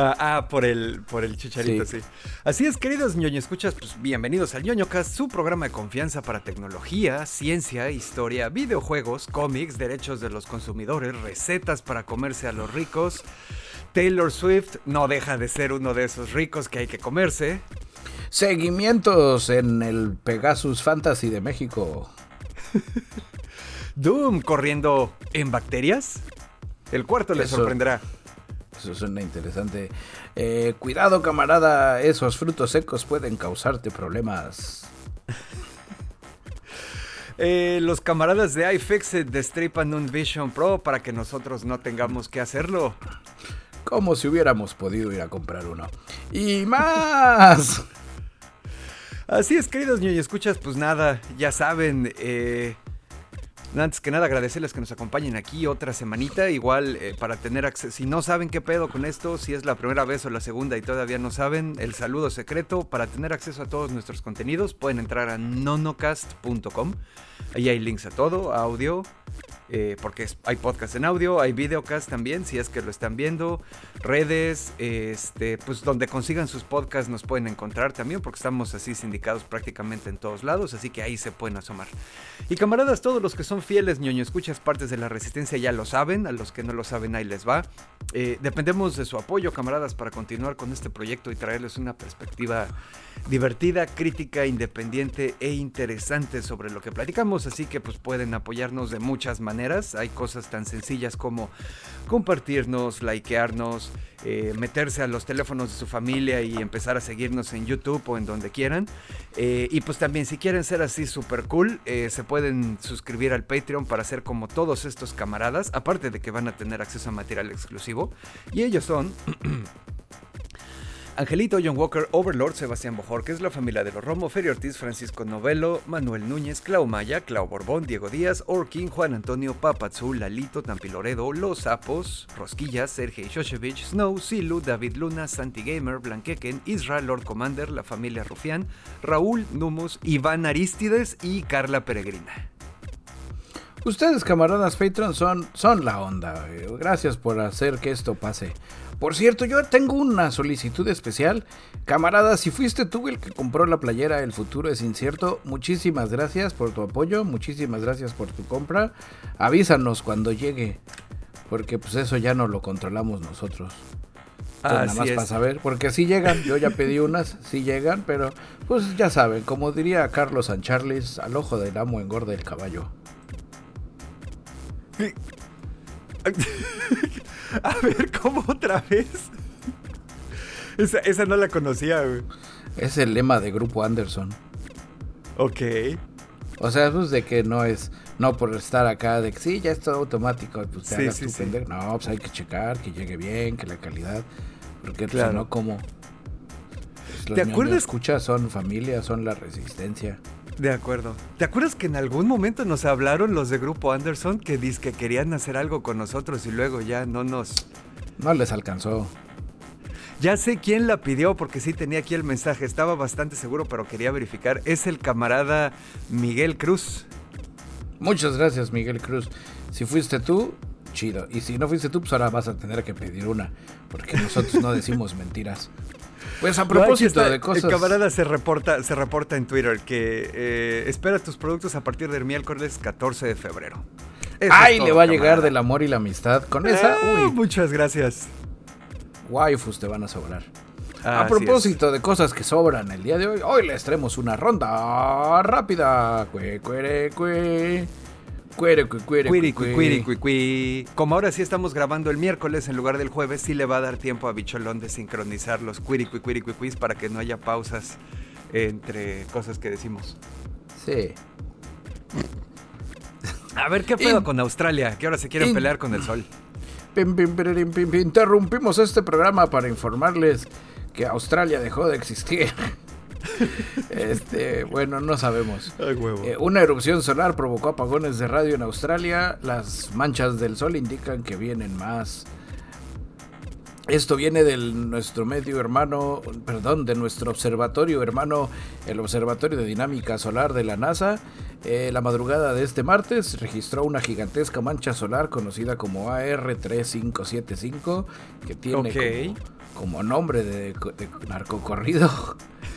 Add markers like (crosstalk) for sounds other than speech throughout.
Ah, ah, por el, por el chicharito, sí. Así es, queridos ñoño escuchas, pues bienvenidos al ñoñocast, su programa de confianza para tecnología, ciencia, historia, videojuegos, cómics, derechos de los consumidores, recetas para comerse a los ricos. Taylor Swift no deja de ser uno de esos ricos que hay que comerse. Seguimientos en el Pegasus Fantasy de México. (laughs) Doom corriendo en bacterias. El cuarto le sorprenderá. Eso suena interesante. Eh, cuidado, camarada, esos frutos secos pueden causarte problemas. (laughs) Eh, los camaradas de iFixit destripan un Vision Pro para que nosotros no tengamos que hacerlo. Como si hubiéramos podido ir a comprar uno. Y más. (laughs) Así es, queridos niños, escuchas, pues nada, ya saben, eh, antes que nada, agradecerles que nos acompañen aquí otra semanita. Igual, eh, para tener acceso. Si no saben qué pedo con esto, si es la primera vez o la segunda y todavía no saben, el saludo secreto. Para tener acceso a todos nuestros contenidos, pueden entrar a nonocast.com. Ahí hay links a todo, audio, eh, porque hay podcast en audio, hay videocast también, si es que lo están viendo, redes, este, pues donde consigan sus podcasts nos pueden encontrar también, porque estamos así sindicados prácticamente en todos lados, así que ahí se pueden asomar. Y camaradas, todos los que son fieles ñoño escuchas partes de la resistencia ya lo saben, a los que no lo saben ahí les va. Eh, dependemos de su apoyo, camaradas, para continuar con este proyecto y traerles una perspectiva divertida, crítica, independiente e interesante sobre lo que platicamos, así que pues pueden apoyarnos de muchas maneras. Hay cosas tan sencillas como compartirnos, likearnos, eh, meterse a los teléfonos de su familia y empezar a seguirnos en YouTube o en donde quieran. Eh, y pues también si quieren ser así super cool, eh, se pueden suscribir al Patreon para ser como todos estos camaradas, aparte de que van a tener acceso a material exclusivo. Y ellos son... (clears throat) Angelito, John Walker, Overlord, Sebastián Bojorquez, la familia de los Romo, Ferio Ortiz, Francisco Novelo, Manuel Núñez, Clau Maya, Clau Borbón, Diego Díaz, Orkin, Juan Antonio, Papazú, Lalito, Tampiloredo, Los Sapos, Rosquillas, Sergei Shoshevich, Snow, Silu, David Luna, Santi Gamer, Blanqueken, Israel, Lord Commander, la familia Rufián, Raúl, Numus, Iván Aristides y Carla Peregrina. Ustedes, camaradas Patreon, son, son la onda. Gracias por hacer que esto pase. Por cierto, yo tengo una solicitud especial. Camarada, si fuiste tú el que compró la playera El futuro es incierto, muchísimas gracias por tu apoyo, muchísimas gracias por tu compra. Avísanos cuando llegue, porque pues eso ya no lo controlamos nosotros. nada más para saber, porque si llegan, yo ya pedí unas, sí llegan, pero pues ya saben, como diría Carlos Sancharles, al ojo del amo engorda el caballo. (laughs) A ver, ¿cómo otra vez? Esa, no la conocía, güey. Es el lema de Grupo Anderson. Ok. O sea, pues de que no es, no por estar acá, de que sí, ya es todo automático, pues te hagas tu No, pues hay que checar, que llegue bien, que la calidad. Porque pues, claro. no, como. Pues, ¿Te acuerdas? escucha, son familia, son la resistencia. De acuerdo. ¿Te acuerdas que en algún momento nos hablaron los de Grupo Anderson que que querían hacer algo con nosotros y luego ya no nos... No les alcanzó. Ya sé quién la pidió porque sí tenía aquí el mensaje, estaba bastante seguro pero quería verificar. Es el camarada Miguel Cruz. Muchas gracias Miguel Cruz. Si fuiste tú, chido. Y si no fuiste tú, pues ahora vas a tener que pedir una. Porque nosotros no decimos mentiras. Pues a propósito de cosas. El camarada se reporta, se reporta en Twitter que eh, espera tus productos a partir del miércoles 14 de febrero. Ay, le va a llegar del amor y la amistad. Con esa, ah, uy. Muchas gracias. Waifus te van a sobrar. a propósito de cosas que sobran el día de hoy, hoy les traemos una ronda rápida. Cue, cue, cue. Como ahora sí estamos grabando el miércoles en lugar del jueves, sí le va a dar tiempo a Bicholón de sincronizar los quiz para que no haya pausas entre cosas que decimos. Sí. A ver, ¿qué pedo con Australia? Que ahora se quieren pelear con el sol. Interrumpimos este programa para informarles que Australia dejó de existir. (laughs) este, bueno, no sabemos. Eh, una erupción solar provocó apagones de radio en Australia. Las manchas del sol indican que vienen más. Esto viene de nuestro medio hermano, perdón, de nuestro observatorio hermano, el Observatorio de Dinámica Solar de la NASA. Eh, la madrugada de este martes registró una gigantesca mancha solar conocida como AR3575, que tiene como, nombre de, de narcocorrido.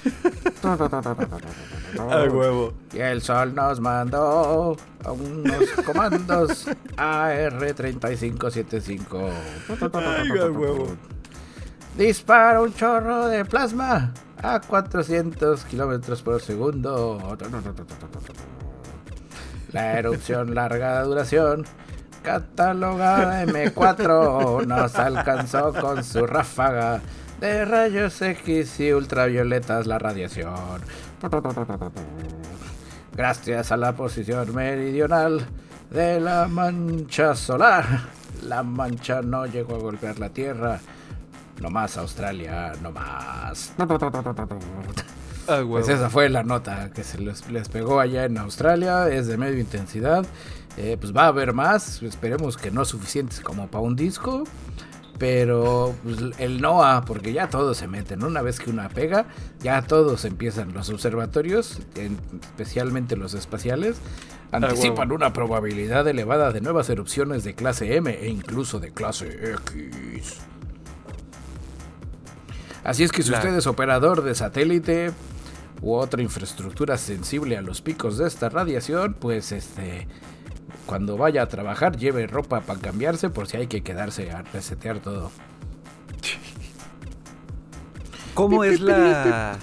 (laughs) Al huevo. Y el sol nos mandó a unos comandos (laughs) AR3575. Ay, al huevo. Dispara un chorro de plasma a 400 kilómetros por segundo. La erupción larga duración, catalogada M4, nos alcanzó con su ráfaga de rayos X y ultravioletas la radiación. Gracias a la posición meridional de la mancha solar, la mancha no llegó a golpear la Tierra. No más Australia, no más. Pues esa fue la nota que se les, pegó allá en Australia, es de medio intensidad. Eh, pues va a haber más, esperemos que no suficientes como para un disco. Pero pues, el NOAA, porque ya todos se meten, una vez que una pega, ya todos empiezan los observatorios, especialmente los espaciales, anticipan una probabilidad elevada de nuevas erupciones de clase M e incluso de clase X. Así es que si usted es operador de satélite u otra infraestructura sensible a los picos de esta radiación, pues este cuando vaya a trabajar lleve ropa para cambiarse por si hay que quedarse a resetear todo. ¿Cómo es la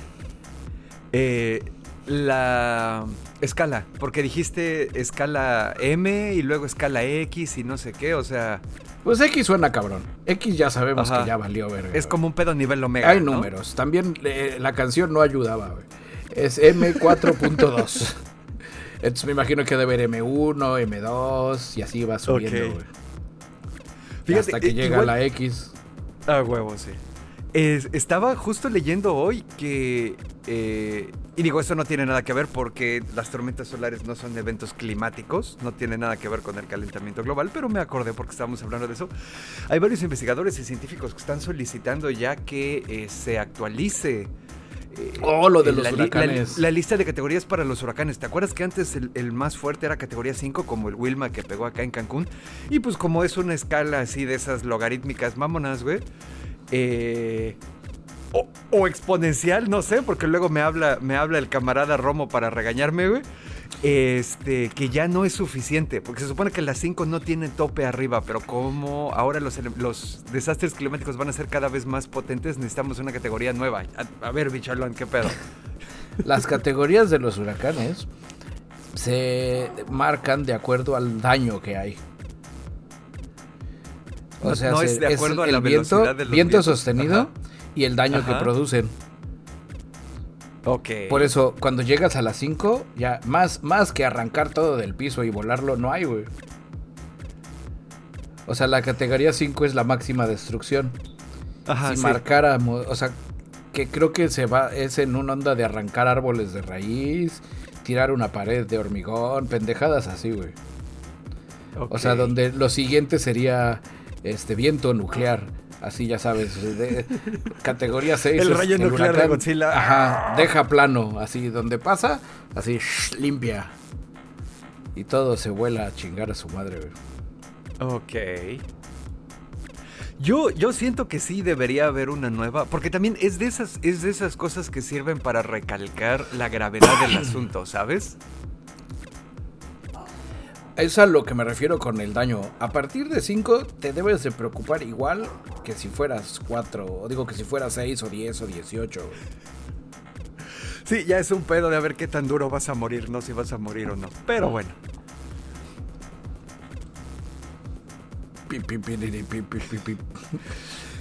eh, la escala? Porque dijiste escala M y luego escala X y no sé qué, o sea, pues X suena cabrón. X ya sabemos que ya valió verga. Es como un pedo nivel omega. Hay números. También eh, la canción no ayudaba, güey. Es M4.2. Entonces me imagino que debe haber M1, M2 y así va subiendo. Hasta que llega la X. Ah, huevo, sí. estaba justo leyendo hoy que eh, y digo, esto no tiene nada que ver porque las tormentas solares no son eventos climáticos, no tiene nada que ver con el calentamiento global, pero me acordé porque estábamos hablando de eso. Hay varios investigadores y científicos que están solicitando ya que eh, se actualice. Eh, oh, lo de los huracanes. La, lista de categorías para los huracanes. ¿Te acuerdas que antes el, el, más fuerte era categoría 5, como el Wilma que pegó acá en Cancún? Y pues como es una escala así de esas logarítmicas mámonas, güey. Eh, o, exponencial, no sé, porque luego me habla, me habla el camarada Romo para regañarme, güey. Este, que ya no es suficiente, porque se supone que las 5 no tienen tope arriba, pero como ahora los, los, desastres climáticos van a ser cada vez más potentes, necesitamos una categoría nueva. A, ver, bicholón, ¿qué pedo? Las categorías de los huracanes se marcan de acuerdo al daño que hay. O sea, no es de acuerdo a la viento, viento sostenido y el daño que producen. Ok. Por eso, cuando llegas a las 5, ya más, más que arrancar todo del piso y volarlo, no hay, güey. O sea, la categoría 5 es la máxima destrucción. Ajá, si marcáramos, o sea, que creo que se va, es en una onda de arrancar árboles de raíz, tirar una pared de hormigón, pendejadas así, güey. O sea, donde lo siguiente sería este viento nuclear Así ya sabes, de categoría 6. El rayo nuclear de Godzilla. Ajá, deja plano, así donde pasa, así limpia. Y todo se vuela a chingar a su madre, Ok. Yo, yo siento que sí debería haber una nueva, porque también es de esas, es de esas cosas que sirven para recalcar la gravedad del (coughs) asunto, ¿sabes? Es a lo que me refiero con el daño. A partir de 5 te debes de preocupar igual que si fueras 4, o digo que si fueras 6 o 10 o 18. Sí, ya es un pedo de a ver qué tan duro vas a morir, no si vas a morir o no. Pero bueno.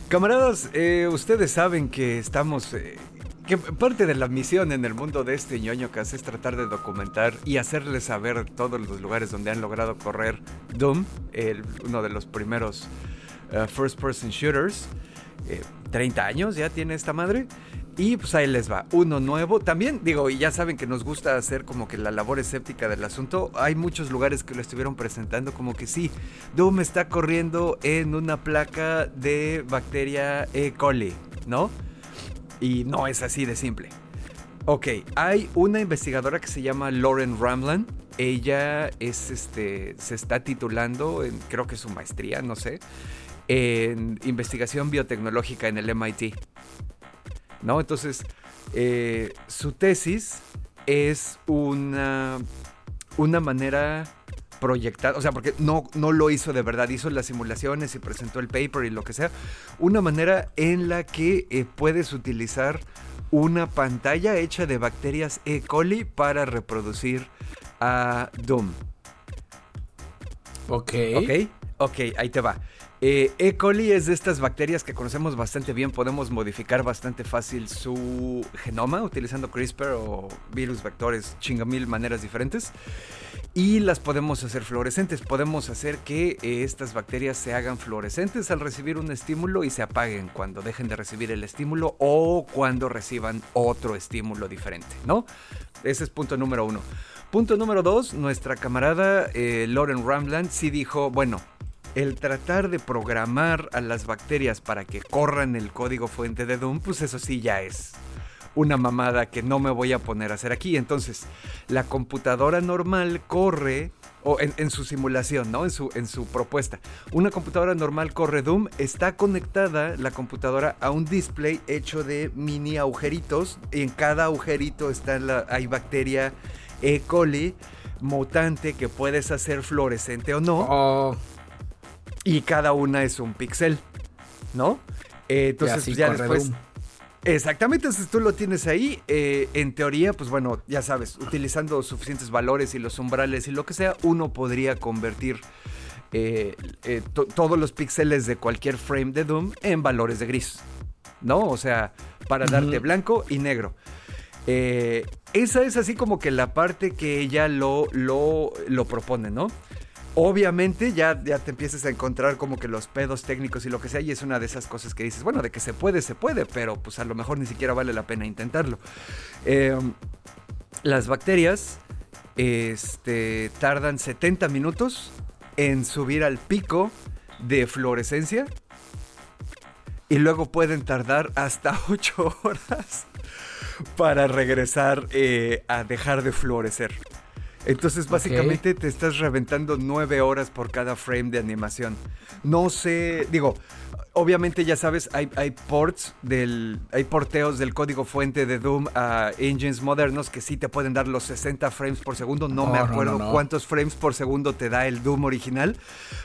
Camaradas, eh, ustedes saben que estamos eh, que parte de la misión en el mundo de este ñoño que hace es tratar de documentar y hacerles saber todos los lugares donde han logrado correr Doom, uno de los primeros uh, first person shooters. 30 eh, años ya tiene esta madre. Y pues ahí les va, uno nuevo. También digo, y ya saben que nos gusta hacer como que la labor escéptica del asunto. Hay muchos lugares que lo estuvieron presentando como que sí, Doom está corriendo en una placa de bacteria E. coli, ¿no? Y no es así de simple. Ok, hay una investigadora que se llama Lauren Ramlan, ella es este se está titulando en, creo que su maestría, no sé, en investigación biotecnológica en el MIT. ¿No? Entonces, eh, su tesis es una, una manera proyectada, o sea, porque no, no lo hizo de verdad, hizo las simulaciones y presentó el paper y lo que sea, una manera en la que eh, puedes utilizar una pantalla hecha de bacterias E. coli para reproducir a Doom. Ok. Ok, ok, ahí te va. Eh, e. coli es de estas bacterias que conocemos bastante bien, podemos modificar bastante fácil su genoma utilizando CRISPR o virus vectores, chingamil maneras diferentes. Y las podemos hacer fluorescentes, podemos hacer que eh, estas bacterias se hagan fluorescentes al recibir un estímulo y se apaguen cuando dejen de recibir el estímulo o cuando reciban otro estímulo diferente, ¿no? Ese es punto número uno. Punto número dos, nuestra camarada eh, Lauren Ramland sí dijo, bueno, el tratar de programar a las bacterias para que corran el código fuente de Doom, pues eso sí ya es una mamada que no me voy a poner a hacer aquí. Entonces, la computadora normal corre, o en, su simulación, ¿no? En su, en su propuesta. Una computadora normal corre Doom, está conectada la computadora a un display hecho de mini agujeritos. Y en cada agujerito está la, hay bacteria E. coli mutante que puedes hacer fluorescente o no. Oh, Y cada una es un pixel, ¿no? Eh, entonces, ya después. Doom. Exactamente, entonces tú lo tienes ahí. eh, en teoría, pues bueno, ya sabes, utilizando suficientes valores y los umbrales y lo que sea, uno podría convertir eh, eh, to- todos los píxeles de cualquier frame de Doom en valores de gris. ¿No? O sea, para darte blanco y negro. Esa es así como que la parte que ella lo, lo, lo propone, ¿no? Obviamente ya, ya te empiezas a encontrar como que los pedos técnicos y lo que sea, y es una de esas cosas que dices, bueno, de que se puede, se puede, pero pues a lo mejor ni siquiera vale la pena intentarlo. Eh, las bacterias este, tardan 70 minutos en subir al pico de fluorescencia y luego pueden tardar hasta (laughs) 8 horas para regresar eh, a dejar de fluorecer. Entonces básicamente te estás reventando 9 horas por cada frame de animación. No sé, digo, obviamente ya sabes, hay, hay ports del, hay porteos del código fuente de Doom a engines modernos que sí te pueden dar los 60 frames por segundo. No, No, me acuerdo no, no. cuántos frames por segundo te da el Doom original,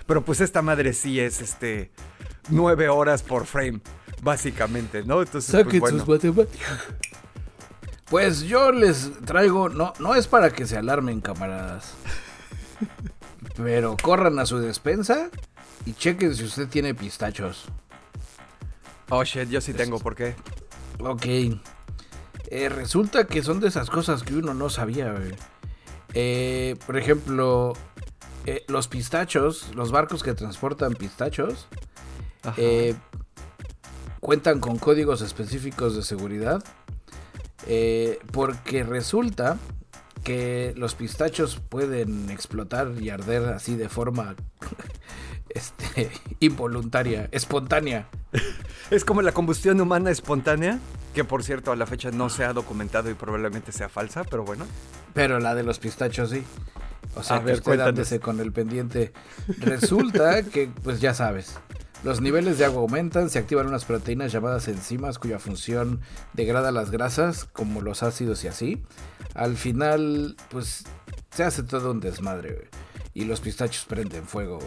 pero pues esta madre sí es este 9 horas por frame, básicamente, ¿no? Entonces, pues, bueno. sus matemáticas. Pues yo les traigo, no, no es para que se alarmen, camaradas. Pero corran a su despensa y chequen si usted tiene pistachos. Oh shit, yo sí tengo, ¿por qué? Ok. Eh, resulta que son de esas cosas que uno no sabía, güey. Eh, por ejemplo, eh, los pistachos, los barcos que transportan pistachos, eh, cuentan con códigos específicos de seguridad. Eh, porque resulta que los pistachos pueden explotar y arder así de forma (laughs) este, involuntaria, espontánea. (laughs) Es como la combustión humana espontánea, que por cierto a la fecha no se ha documentado y probablemente sea falsa, pero bueno. Pero la de los pistachos sí. O sea, A ver, usted con el pendiente. Resulta que, pues ya sabes, los niveles de agua aumentan, se activan unas proteínas llamadas enzimas cuya función degrada las grasas, como los ácidos y así. Al final, pues se hace todo un desmadre. Y los pistachos prenden fuego.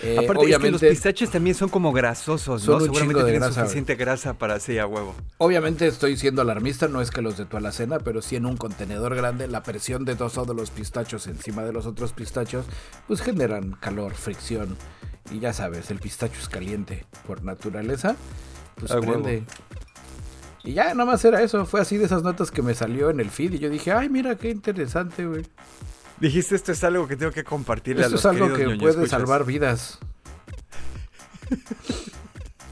Eh, Aparte es que los pistaches también son como grasosos, Son ¿no? un Seguramente de tienen grasa, suficiente grasa para así a huevo. Obviamente estoy siendo alarmista, no es que los de tu alacena, pero sí en un contenedor grande, la presión de todos todos los pistachos encima de los otros pistachos, pues generan calor, fricción. Y ya sabes, el pistacho es caliente por naturaleza, pues A prende. huevo. Y ya, nada más era eso, fue así de esas notas que me salió en el feed y yo dije, ay, mira qué interesante, güey. Dijiste, esto es algo que tengo que compartirle Esto a es los algo queridos que puede escuchas. salvar vidas. (laughs)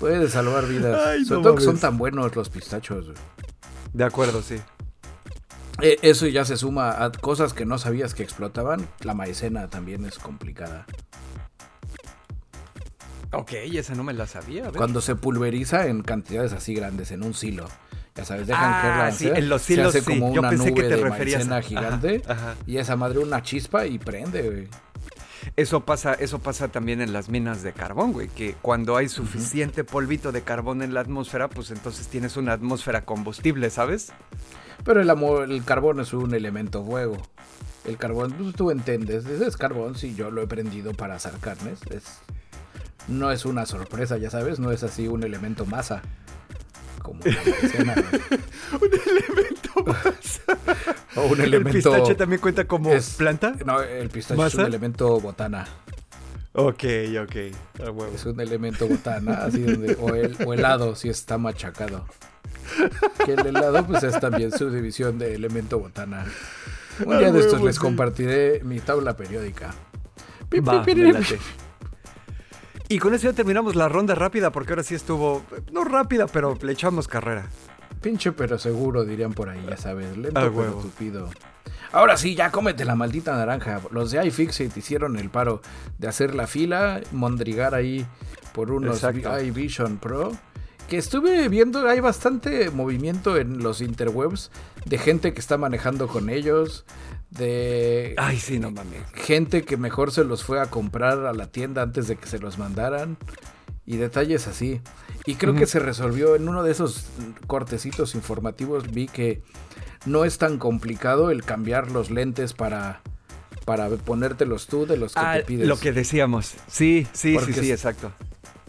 puede salvar vidas. Ay, Sobre no todo que son tan buenos los pistachos, güey. De acuerdo, sí. Eh, Eso ya se suma a cosas que no sabías que explotaban. La maicena también es complicada. Ok, esa no me la sabía. Cuando se pulveriza en cantidades así grandes en un silo Ya sabes, dejan Ah, que la sí, en los se hace sí. como Yo una pensé que nube te de referías a- gigante Ajá, (laughs) ajá. y esa madre una chispa y prende, güey. Eso pasa, eso pasa también en las minas de carbón, güey, que cuando hay suficiente polvito de carbón en la atmósfera, pues entonces tienes una atmósfera combustible, ¿sabes? Pero el, el carbón es un elemento fuego. El carbón, pues, tú entiendes, ese es carbón, sí, yo lo he prendido para asar carnes. Es, no es una sorpresa, ya sabes, no es así un elemento masa. Como güey. (laughs) Un elemento más. (laughs) O un ¿El elemento... pistache también cuenta como es- planta? No, el pistache es ¿Masa? un elemento botana. Ok, ok. Es un elemento botana, así donde, o, el, o helado si está machacado. Que el helado pues es también su división de elemento botana. Un Ah, día de estos les sí. compartiré mi tabla periódica. Va, Y con eso ya terminamos la ronda rápida, porque ahora sí estuvo, no rápida, pero le echamos carrera. Pinche pero seguro, dirían por ahí, ya sabes. Lento Ah, pero tupido. Ahora sí, ya cómete la maldita naranja. Los de iFixit hicieron el paro de hacer la fila, mondrigar ahí por unos Exacto. iVision Pro. Que estuve viendo, hay bastante movimiento en los interwebs de gente que está manejando con ellos, de Ay, sí, no mames. gente que mejor se los fue a comprar a la tienda antes de que se los mandaran y detalles así. Y creo que se resolvió en uno de esos cortecitos informativos. Vi que no es tan complicado el cambiar los lentes para, para ponértelos tú de los que Ah, te pides. lo que decíamos. Sí, sí, Porque sí, sí, exacto.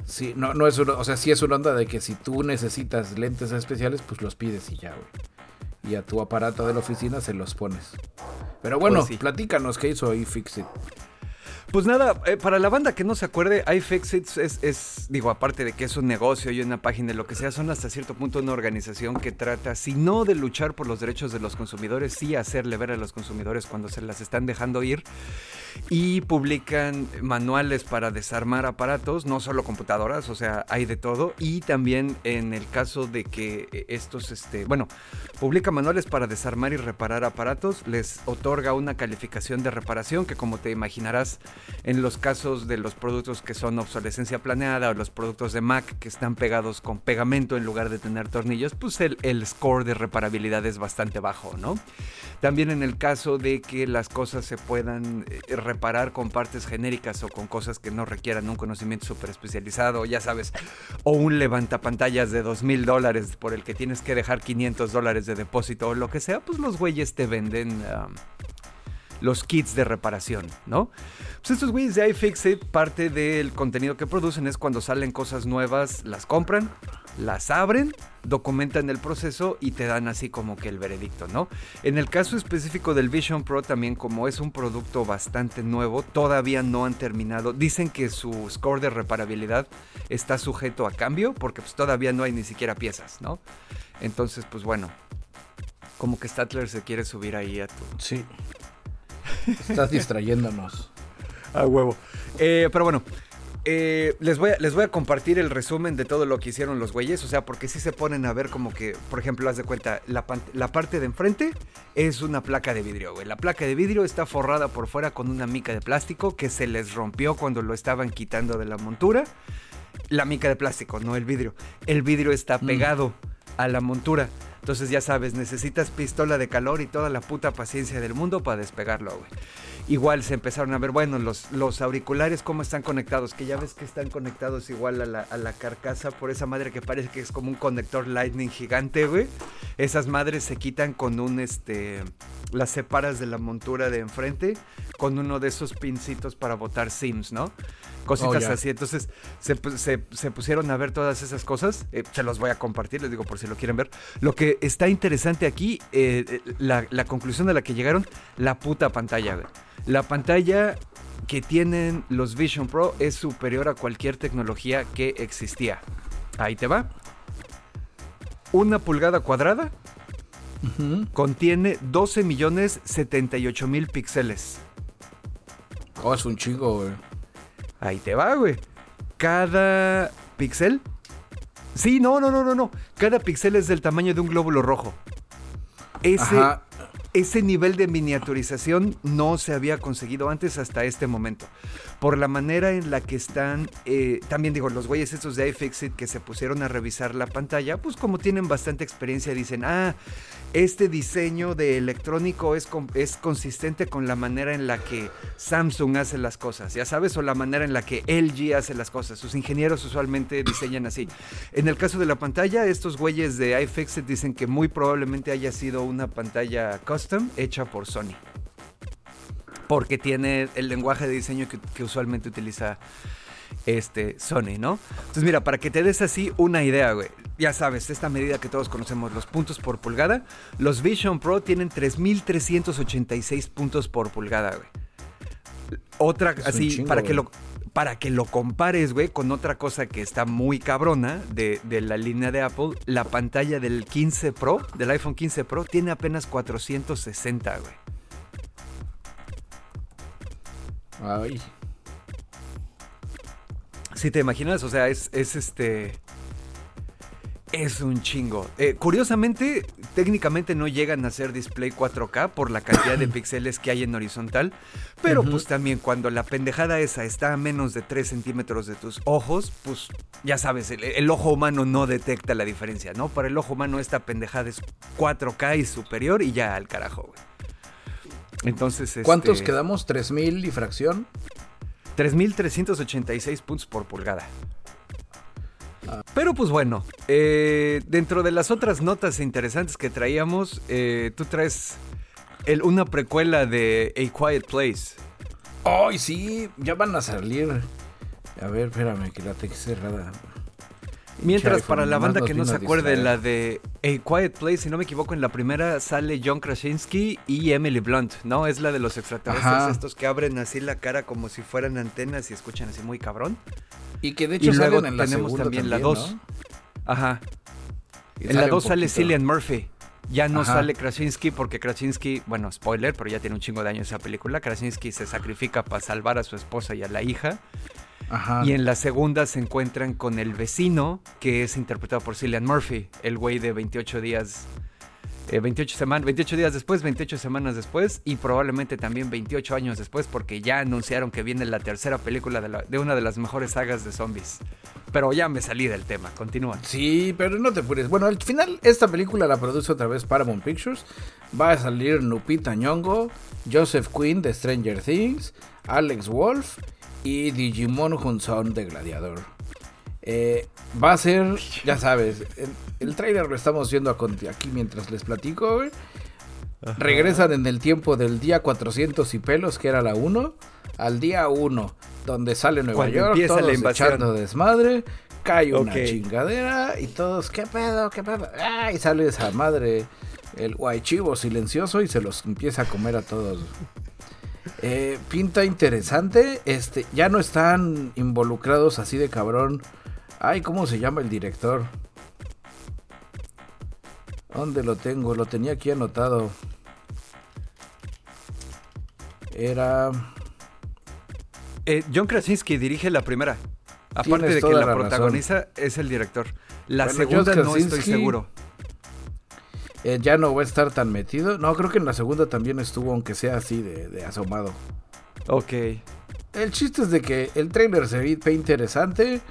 Sí, no, no es una, o sea, sí es una onda de que si tú necesitas lentes especiales, pues los pides y ya, güey. Y a tu aparato de la oficina se los pones. Pero bueno, Pues sí. platícanos qué hizo iFixit. Pues nada, eh, para la banda que no se acuerde, iFixit es, digo, aparte de que es un negocio y una página, lo que sea, son hasta cierto punto una organización que trata, si no de luchar por los derechos de los consumidores, sí hacerle ver a los consumidores cuando se las están dejando ir. Y publican manuales para desarmar aparatos, no solo computadoras, o sea, hay de todo. Y también en el caso de que estos, este, bueno, publica manuales para desarmar y reparar aparatos, les otorga una calificación de reparación que como te imaginarás en los casos de los productos que son obsolescencia planeada o los productos de Mac que están pegados con pegamento en lugar de tener tornillos, pues el, score de reparabilidad es bastante bajo, ¿no? También en el caso de que las cosas se puedan eh, reparar con partes genéricas o con cosas que no requieran un conocimiento súper especializado, ya sabes, o un levantapantallas de dos mil dólares por el que tienes que dejar 500 dólares de depósito o lo que sea, pues los güeyes te venden los kits de reparación, ¿no? Pues estos güeyes de iFixit, parte del contenido que producen es cuando salen cosas nuevas, las compran, las abren, documentan el proceso y te dan así como que el veredicto, ¿no? En el caso específico del Vision Pro también como es un producto bastante nuevo, todavía no han terminado. Dicen que su score de reparabilidad está sujeto a cambio porque pues todavía no hay ni siquiera piezas, ¿no? Entonces, pues bueno, como que Statler se quiere subir ahí a tu, Sí. Estás distrayéndonos. A huevo. Eh, pero bueno, eh, les, voy a, les voy a compartir el resumen de todo lo que hicieron los güeyes. O sea, porque si se ponen a ver como que, por ejemplo, haz de cuenta, la, la parte de enfrente es una placa de vidrio, güey. La placa de vidrio está forrada por fuera con una mica de plástico que se les rompió cuando lo estaban quitando de la montura. La mica de plástico, no el vidrio. El vidrio está pegado a la montura. Entonces ya sabes, necesitas pistola de calor y toda la puta paciencia del mundo para despegarlo, güey. Igual se empezaron a ver, bueno, los, los auriculares cómo están conectados, que ya ves que están conectados igual a la, a la carcasa por esa madre que parece que es como un conector lightning gigante, güey. Esas madres se quitan con un, este, las separas de la montura de enfrente con uno de esos pincitos para botar sims, ¿no? Cositas Oh, así. Entonces se, se- se pusieron a ver todas esas cosas. Eh, se los voy a compartir, les digo por si lo quieren ver. Lo que está interesante aquí, eh, eh, la, la conclusión a la que llegaron, la puta pantalla, güey. La pantalla que tienen los Vision Pro es superior a cualquier tecnología que existía. Ahí te va. Una pulgada cuadrada contiene 12 millones 78 mil píxeles. Oh, es un chingo, güey. Ahí te va, güey. Cada píxel. Sí, no, no, no, no, no. Cada píxel es del tamaño de un glóbulo rojo. Ese, Ajá. Ese nivel de miniaturización no se había conseguido antes hasta este momento. Por la manera en la que están, eh, también digo, los güeyes estos de iFixit que se pusieron a revisar la pantalla, pues como tienen bastante experiencia, dicen, ah, este diseño de electrónico es, es consistente con la manera en la que Samsung hace las cosas, ya sabes, o la manera en la que LG hace las cosas. Sus ingenieros usualmente (coughs) diseñan así. En el caso de la pantalla, estos güeyes de iFixit dicen que muy probablemente haya sido una pantalla custom hecha por Sony. Porque tiene el lenguaje de diseño que, que usualmente utiliza este, Sony, ¿no? Entonces, mira, para que te des así una idea, güey. Ya sabes, esta medida que todos conocemos, los puntos por pulgada. Los Vision Pro tienen 3.386 puntos por pulgada, güey. Otra, así, para que lo para que lo compares, güey, con otra cosa que está muy cabrona de, de, la línea de Apple, la pantalla del 15 Pro, del iPhone 15 Pro, tiene apenas 460, güey. Ay. Si te imaginas, o sea, es, es este. Es un chingo. Eh, curiosamente, técnicamente no llegan a ser display 4K por la cantidad de (coughs) píxeles que hay en horizontal. Pero pues también cuando la pendejada esa está a menos de 3 centímetros de tus ojos, pues ya sabes, el, ojo humano no detecta la diferencia, ¿no? Para el ojo humano esta pendejada es 4K y superior y ya al carajo, güey. Entonces, ¿cuántos este, quedamos? ¿3000 y fracción? 3.386 puntos por pulgada. Pero pues bueno, eh, dentro de las otras notas interesantes que traíamos, eh, tú traes una precuela de A Quiet Place. ¡Ay, sí! Ya van a salir. A ver, espérame, que la tengo cerrada. Mientras, para la banda que no se acuerde, la de A Quiet Place, si no me equivoco, en la primera sale John Krasinski y Emily Blunt, ¿no? Es la de los extraterrestres estos que abren así la cara como si fueran antenas y escuchan así muy cabrón. Y que de hecho salen en la tenemos segunda también, la 2. Ajá. En la 2 sale Cillian Murphy. Ya no sale Krasinski porque Krasinski, bueno, spoiler, pero ya tiene un chingo de años esa película. Krasinski se sacrifica para salvar a su esposa y a la hija. Y en la segunda se encuentran con el vecino, que es interpretado por Cillian Murphy, el güey de 28 días. 28, eh, semanas, 28 días después, 28 semanas después y probablemente también 28 años después porque ya anunciaron que viene la tercera película de, de una de las mejores sagas de zombies. Pero ya me salí del tema, continúa. Sí, pero no te apures. Bueno, al final esta película la produce otra vez Paramount Pictures. Va a salir Nupita Nyong'o, Joseph Quinn de Stranger Things, Alex Wolf y Digimon Hunson de Gladiador. Eh, va a ser, ya sabes, el, trailer lo estamos viendo aquí mientras les platico. Regresan en el tiempo del día 400 y pelos, que era la 1, al día 1, donde sale Nueva York, todos echando desmadre, cae una chingadera y todos, ¿qué pedo? ¿Qué pedo? Ah, y sale esa madre, el guaychivo silencioso y se los empieza a comer a todos. Eh, pinta interesante. Este, ya no están involucrados así de cabrón. Ay, ¿cómo se llama el director? ¿Dónde lo tengo? Lo tenía aquí anotado. Era. Eh, John Krasinski dirige la primera. Aparte de que la, protagoniza, es el director. La segunda no estoy seguro. Eh, ya no va a estar tan metido. No, creo que en la segunda también estuvo, aunque sea así de, asomado. Ok. El chiste es de que el trailer se ve interesante.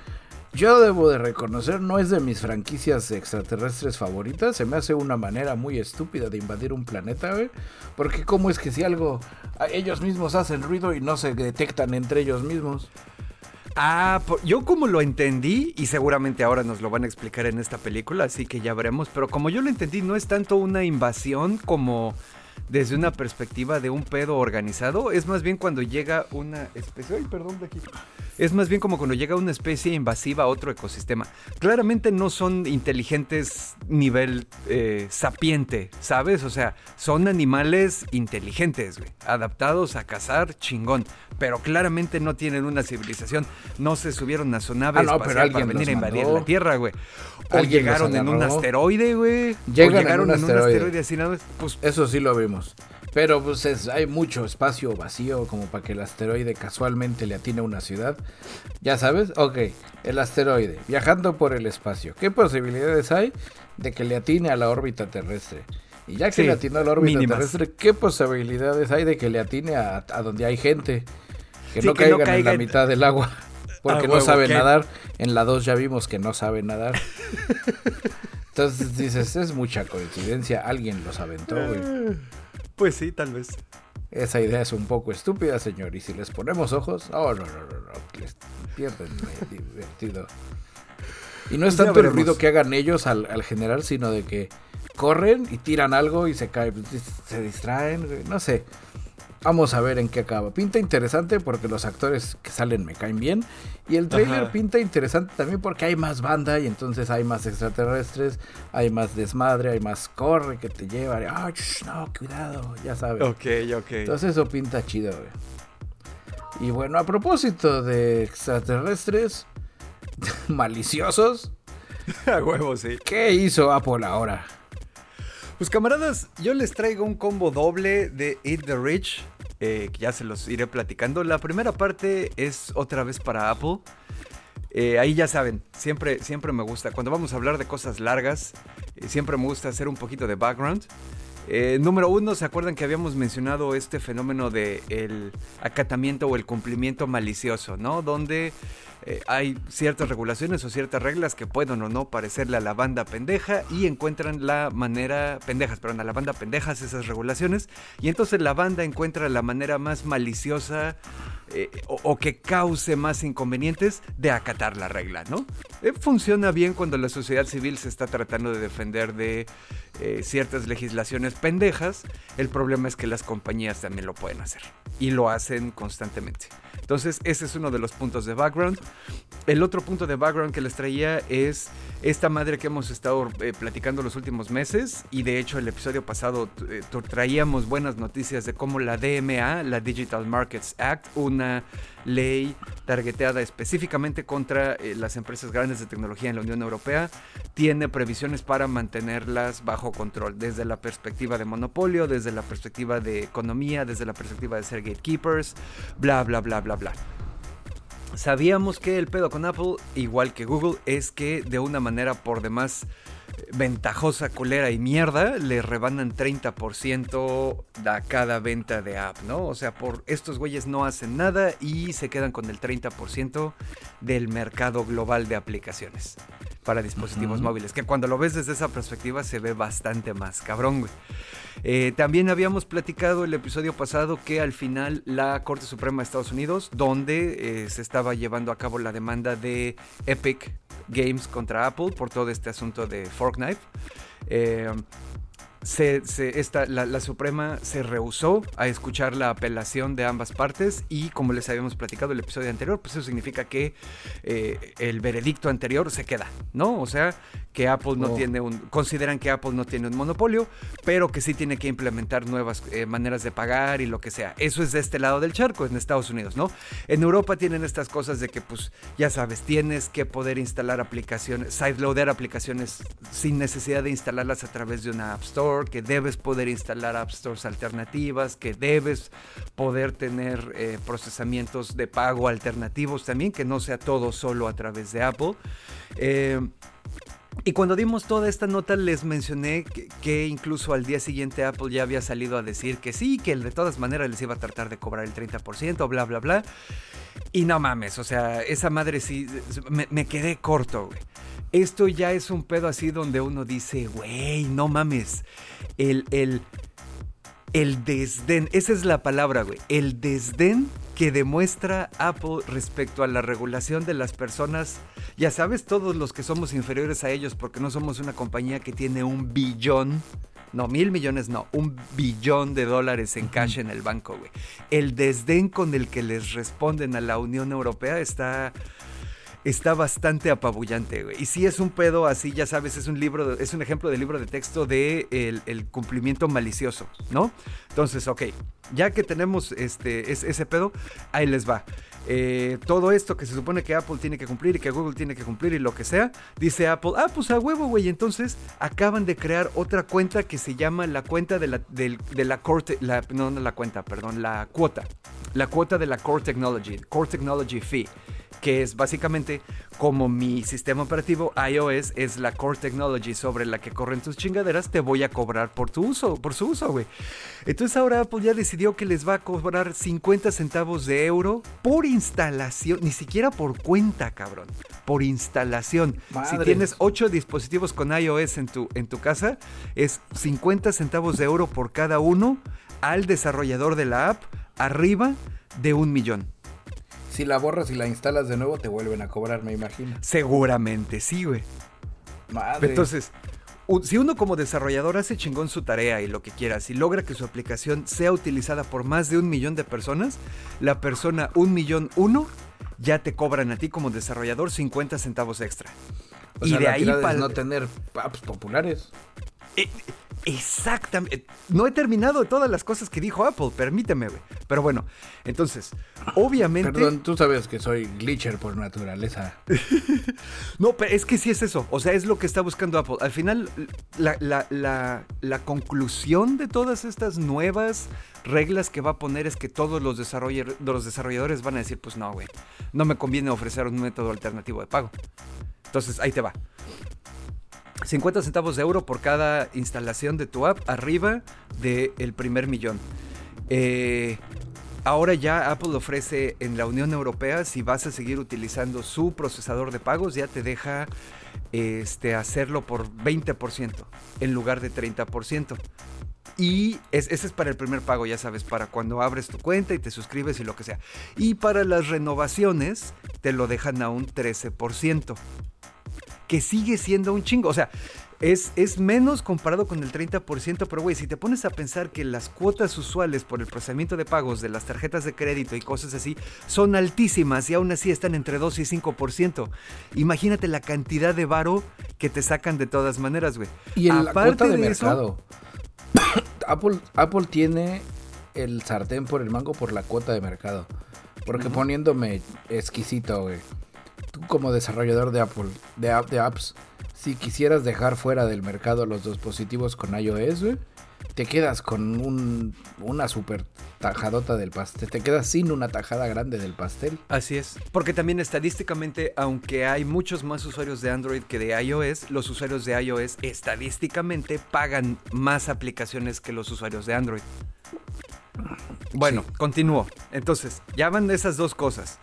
Yo debo de reconocer, no es de mis franquicias extraterrestres favoritas. Se me hace una manera muy estúpida de invadir un planeta, güey. Porque cómo es que si algo ellos mismos hacen ruido y no se detectan entre ellos mismos. Ah, yo como lo entendí, y seguramente ahora nos lo van a explicar en esta película, así que ya veremos, pero como yo lo entendí, no es tanto una invasión como desde una perspectiva de un pedo organizado, es más bien cuando llega una especie... Ay, perdón, de aquí. Es más bien como cuando llega una especie invasiva a otro ecosistema. Claramente no son inteligentes nivel eh, sapiente, ¿sabes? O sea, son animales inteligentes, güey, adaptados a cazar chingón, pero claramente no tienen una civilización. No se subieron a su nave ah, para venir a invadir la Tierra, güey. O llegaron en un asteroide, güey. Llegaron en un asteroide. así nada Pues, Eso sí lo vimos. Pero pues hay mucho espacio vacío como para que el asteroide casualmente le atine a una ciudad. Ya sabes, ok, el asteroide viajando por el espacio. ¿Qué posibilidades hay de que le atine a la órbita terrestre? Y ya que le atinó a la órbita terrestre, ¿qué posibilidades hay de que le atine a, donde hay gente? Que no caigan en la mitad del agua. (laughs) Porque no sabe nadar. En la 2 ya vimos que no sabe nadar. (laughs) Entonces dices, es mucha coincidencia. Alguien los aventó, güey. Pues sí, tal vez. Esa idea es un poco estúpida, señor. Y si les ponemos ojos, oh, no, no, no, no. Les pierden (laughs) divertido. Y no es tanto el ruido que hagan ellos al, al generar, sino de que corren y tiran algo y se caen, se distraen, no sé. Vamos a ver en qué acaba. Pinta interesante porque los actores que salen me caen bien. Y el trailer pinta interesante también porque hay más banda y entonces hay más extraterrestres, hay más desmadre, hay más corre que te lleva. Ah, no, cuidado, ya sabes. Ok, ok. Entonces eso pinta chido, Y bueno, a propósito de extraterrestres (laughs) maliciosos. (laughs) a huevo, sí. ¿Qué hizo Apple ahora? Pues camaradas, yo les traigo un combo doble de Eat the Rich, eh, que ya se los iré platicando. La primera parte es otra vez para Apple. Eh, ahí ya saben, siempre, siempre me gusta, cuando vamos a hablar de cosas largas, eh, siempre me gusta hacer un poquito de background. Número uno, ¿se acuerdan que habíamos mencionado este fenómeno de el acatamiento o el cumplimiento malicioso, ¿no? Donde eh, hay ciertas regulaciones o ciertas reglas que pueden o no parecerle a la banda pendeja y encuentran la manera, pendejas, perdón, a la banda pendejas esas regulaciones y entonces la banda encuentra la manera más maliciosa eh, o, que cause más inconvenientes de acatar la regla, ¿no? Eh, funciona bien cuando la sociedad civil se está tratando de defender de ciertas legislaciones pendejas, el problema es que las compañías también lo pueden hacer y lo hacen constantemente. Entonces, ese es uno de los puntos de background. El otro punto de background que les traía es esta madre que hemos estado eh, platicando los últimos meses y de hecho el episodio pasado eh, traíamos buenas noticias de cómo la DMA, la Digital Markets Act, una ley targeteada específicamente contra eh, las empresas grandes de tecnología en la Unión Europea, tiene previsiones para mantenerlas bajo control, desde la perspectiva de monopolio, desde la perspectiva de economía, desde la perspectiva de ser gatekeepers, bla, bla, bla, bla, bla. Sabíamos que el pedo con Apple, igual que Google, es que de una manera por demás ventajosa, culera y mierda, le rebanan 30% a cada venta de app, ¿no? O sea, por estos güeyes no hacen nada y se quedan con el 30% del mercado global de aplicaciones para dispositivos móviles, que cuando lo ves desde esa perspectiva se ve bastante más cabrón, güey. Eh, también habíamos platicado el episodio pasado que al final la Corte Suprema de Estados Unidos, donde eh, se estaba llevando a cabo la demanda de Epic Games contra Apple por todo este asunto de eh, se, esta, la, Suprema se rehusó a escuchar la apelación de ambas partes y como les habíamos platicado el episodio anterior, pues eso significa que eh, el veredicto anterior se queda, ¿no? O sea, que Apple no, tiene un, consideran que Apple no tiene un monopolio, pero que sí tiene que implementar nuevas eh, maneras de pagar y lo que sea. Eso es de este lado del charco, en Estados Unidos, ¿no? En Europa tienen estas cosas de que, pues, ya sabes, tienes que poder instalar aplicaciones, sideloader aplicaciones sin necesidad de instalarlas a través de una App Store que debes poder instalar App Stores alternativas, que debes poder tener eh, procesamientos de pago alternativos también, que no sea todo solo a través de Apple. Eh, y cuando dimos toda esta nota les mencioné que, incluso al día siguiente Apple ya había salido a decir que sí, que de todas maneras les iba a tratar de cobrar el 30%, bla, bla, bla. Y no mames, o sea, esa madre sí, me, quedé corto, güey. Esto ya es un pedo así donde uno dice, güey, no mames. El, el, el desdén, esa es la palabra, güey. El desdén que demuestra Apple respecto a la regulación de las personas, ya sabes, todos los que somos inferiores a ellos, porque no somos una compañía que tiene un billón, no, mil millones, no, un billón de dólares en cash en el banco, güey. El desdén con el que les responden a la Unión Europea está está bastante apabullante, güey. Y si es un pedo así, ya sabes, es un libro, es un ejemplo de libro de texto de el, cumplimiento malicioso, ¿no? Entonces, ok, ya que tenemos este, ese pedo, ahí les va. Eh, todo esto que se supone que Apple tiene que cumplir y que Google tiene que cumplir y lo que sea, dice Apple, ah, pues a huevo, güey. Entonces acaban de crear otra cuenta que se llama la cuenta de la, de, la no la cuenta, perdón, la cuota. La cuota de la Core Technology, Core Technology Fee que es básicamente como mi sistema operativo iOS es la core technology sobre la que corren tus chingaderas, te voy a cobrar por tu uso, por su uso, güey. Entonces ahora Apple ya decidió que les va a cobrar 50 centavos de euro por instalación, ni siquiera por cuenta, cabrón, por instalación. Si tienes 8 dispositivos con iOS en tu, en tu casa, es 50 centavos de euro por cada uno al desarrollador de la app arriba de un millón. Si la borras y la instalas de nuevo, te vuelven a cobrar, me imagino. Seguramente sí, güey. Madre. Entonces, si uno como desarrollador hace chingón su tarea y lo que quiera, si logra que su aplicación sea utilizada por más de un millón de personas, la persona un millón uno ya te cobran a ti como desarrollador 50 centavos extra. y de ahí para no tener apps populares. Eh, Exactamente. No he terminado todas las cosas que dijo Apple, permíteme, güey. Pero bueno, entonces, obviamente. Perdón, tú sabes que soy glitcher por naturaleza. (laughs) no, pero es que sí es eso. O sea, es lo que está buscando Apple. Al final, la, conclusión de todas estas nuevas reglas que va a poner es que todos los, los desarrolladores van a decir: Pues no, güey, no me conviene ofrecer un método alternativo de pago. Entonces, ahí te va. 50 centavos de euro por cada instalación de tu app arriba del primer millón. Eh, ahora ya Apple ofrece en la Unión Europea, si vas a seguir utilizando su procesador de pagos, ya te deja este, hacerlo por 20% en lugar de 30%. Y ese es para el primer pago, ya sabes, para cuando abres tu cuenta y te suscribes y lo que sea. Y para las renovaciones te lo dejan a un 13% que sigue siendo un chingo. O sea, es, es, menos comparado con el 30%, pero güey, si te pones a pensar que las cuotas usuales por el procesamiento de pagos de las tarjetas de crédito y cosas así son altísimas y aún así están entre 2 y 5%, imagínate la cantidad de varo que te sacan de todas maneras, güey. Y en la cuota de, mercado. (coughs) Apple, Apple tiene el sartén por el mango por la cuota de mercado. Porque poniéndome exquisito, güey como desarrollador de Apple, de, de apps, si quisieras dejar fuera del mercado los dispositivos con iOS, te quedas con un, una super tajadota del pastel. Te quedas sin una tajada grande del pastel. Así es. Porque también estadísticamente, aunque hay muchos más usuarios de Android que de iOS, los usuarios de iOS estadísticamente pagan más aplicaciones que los usuarios de Android. Bueno, continúo. Entonces, ya van esas dos cosas.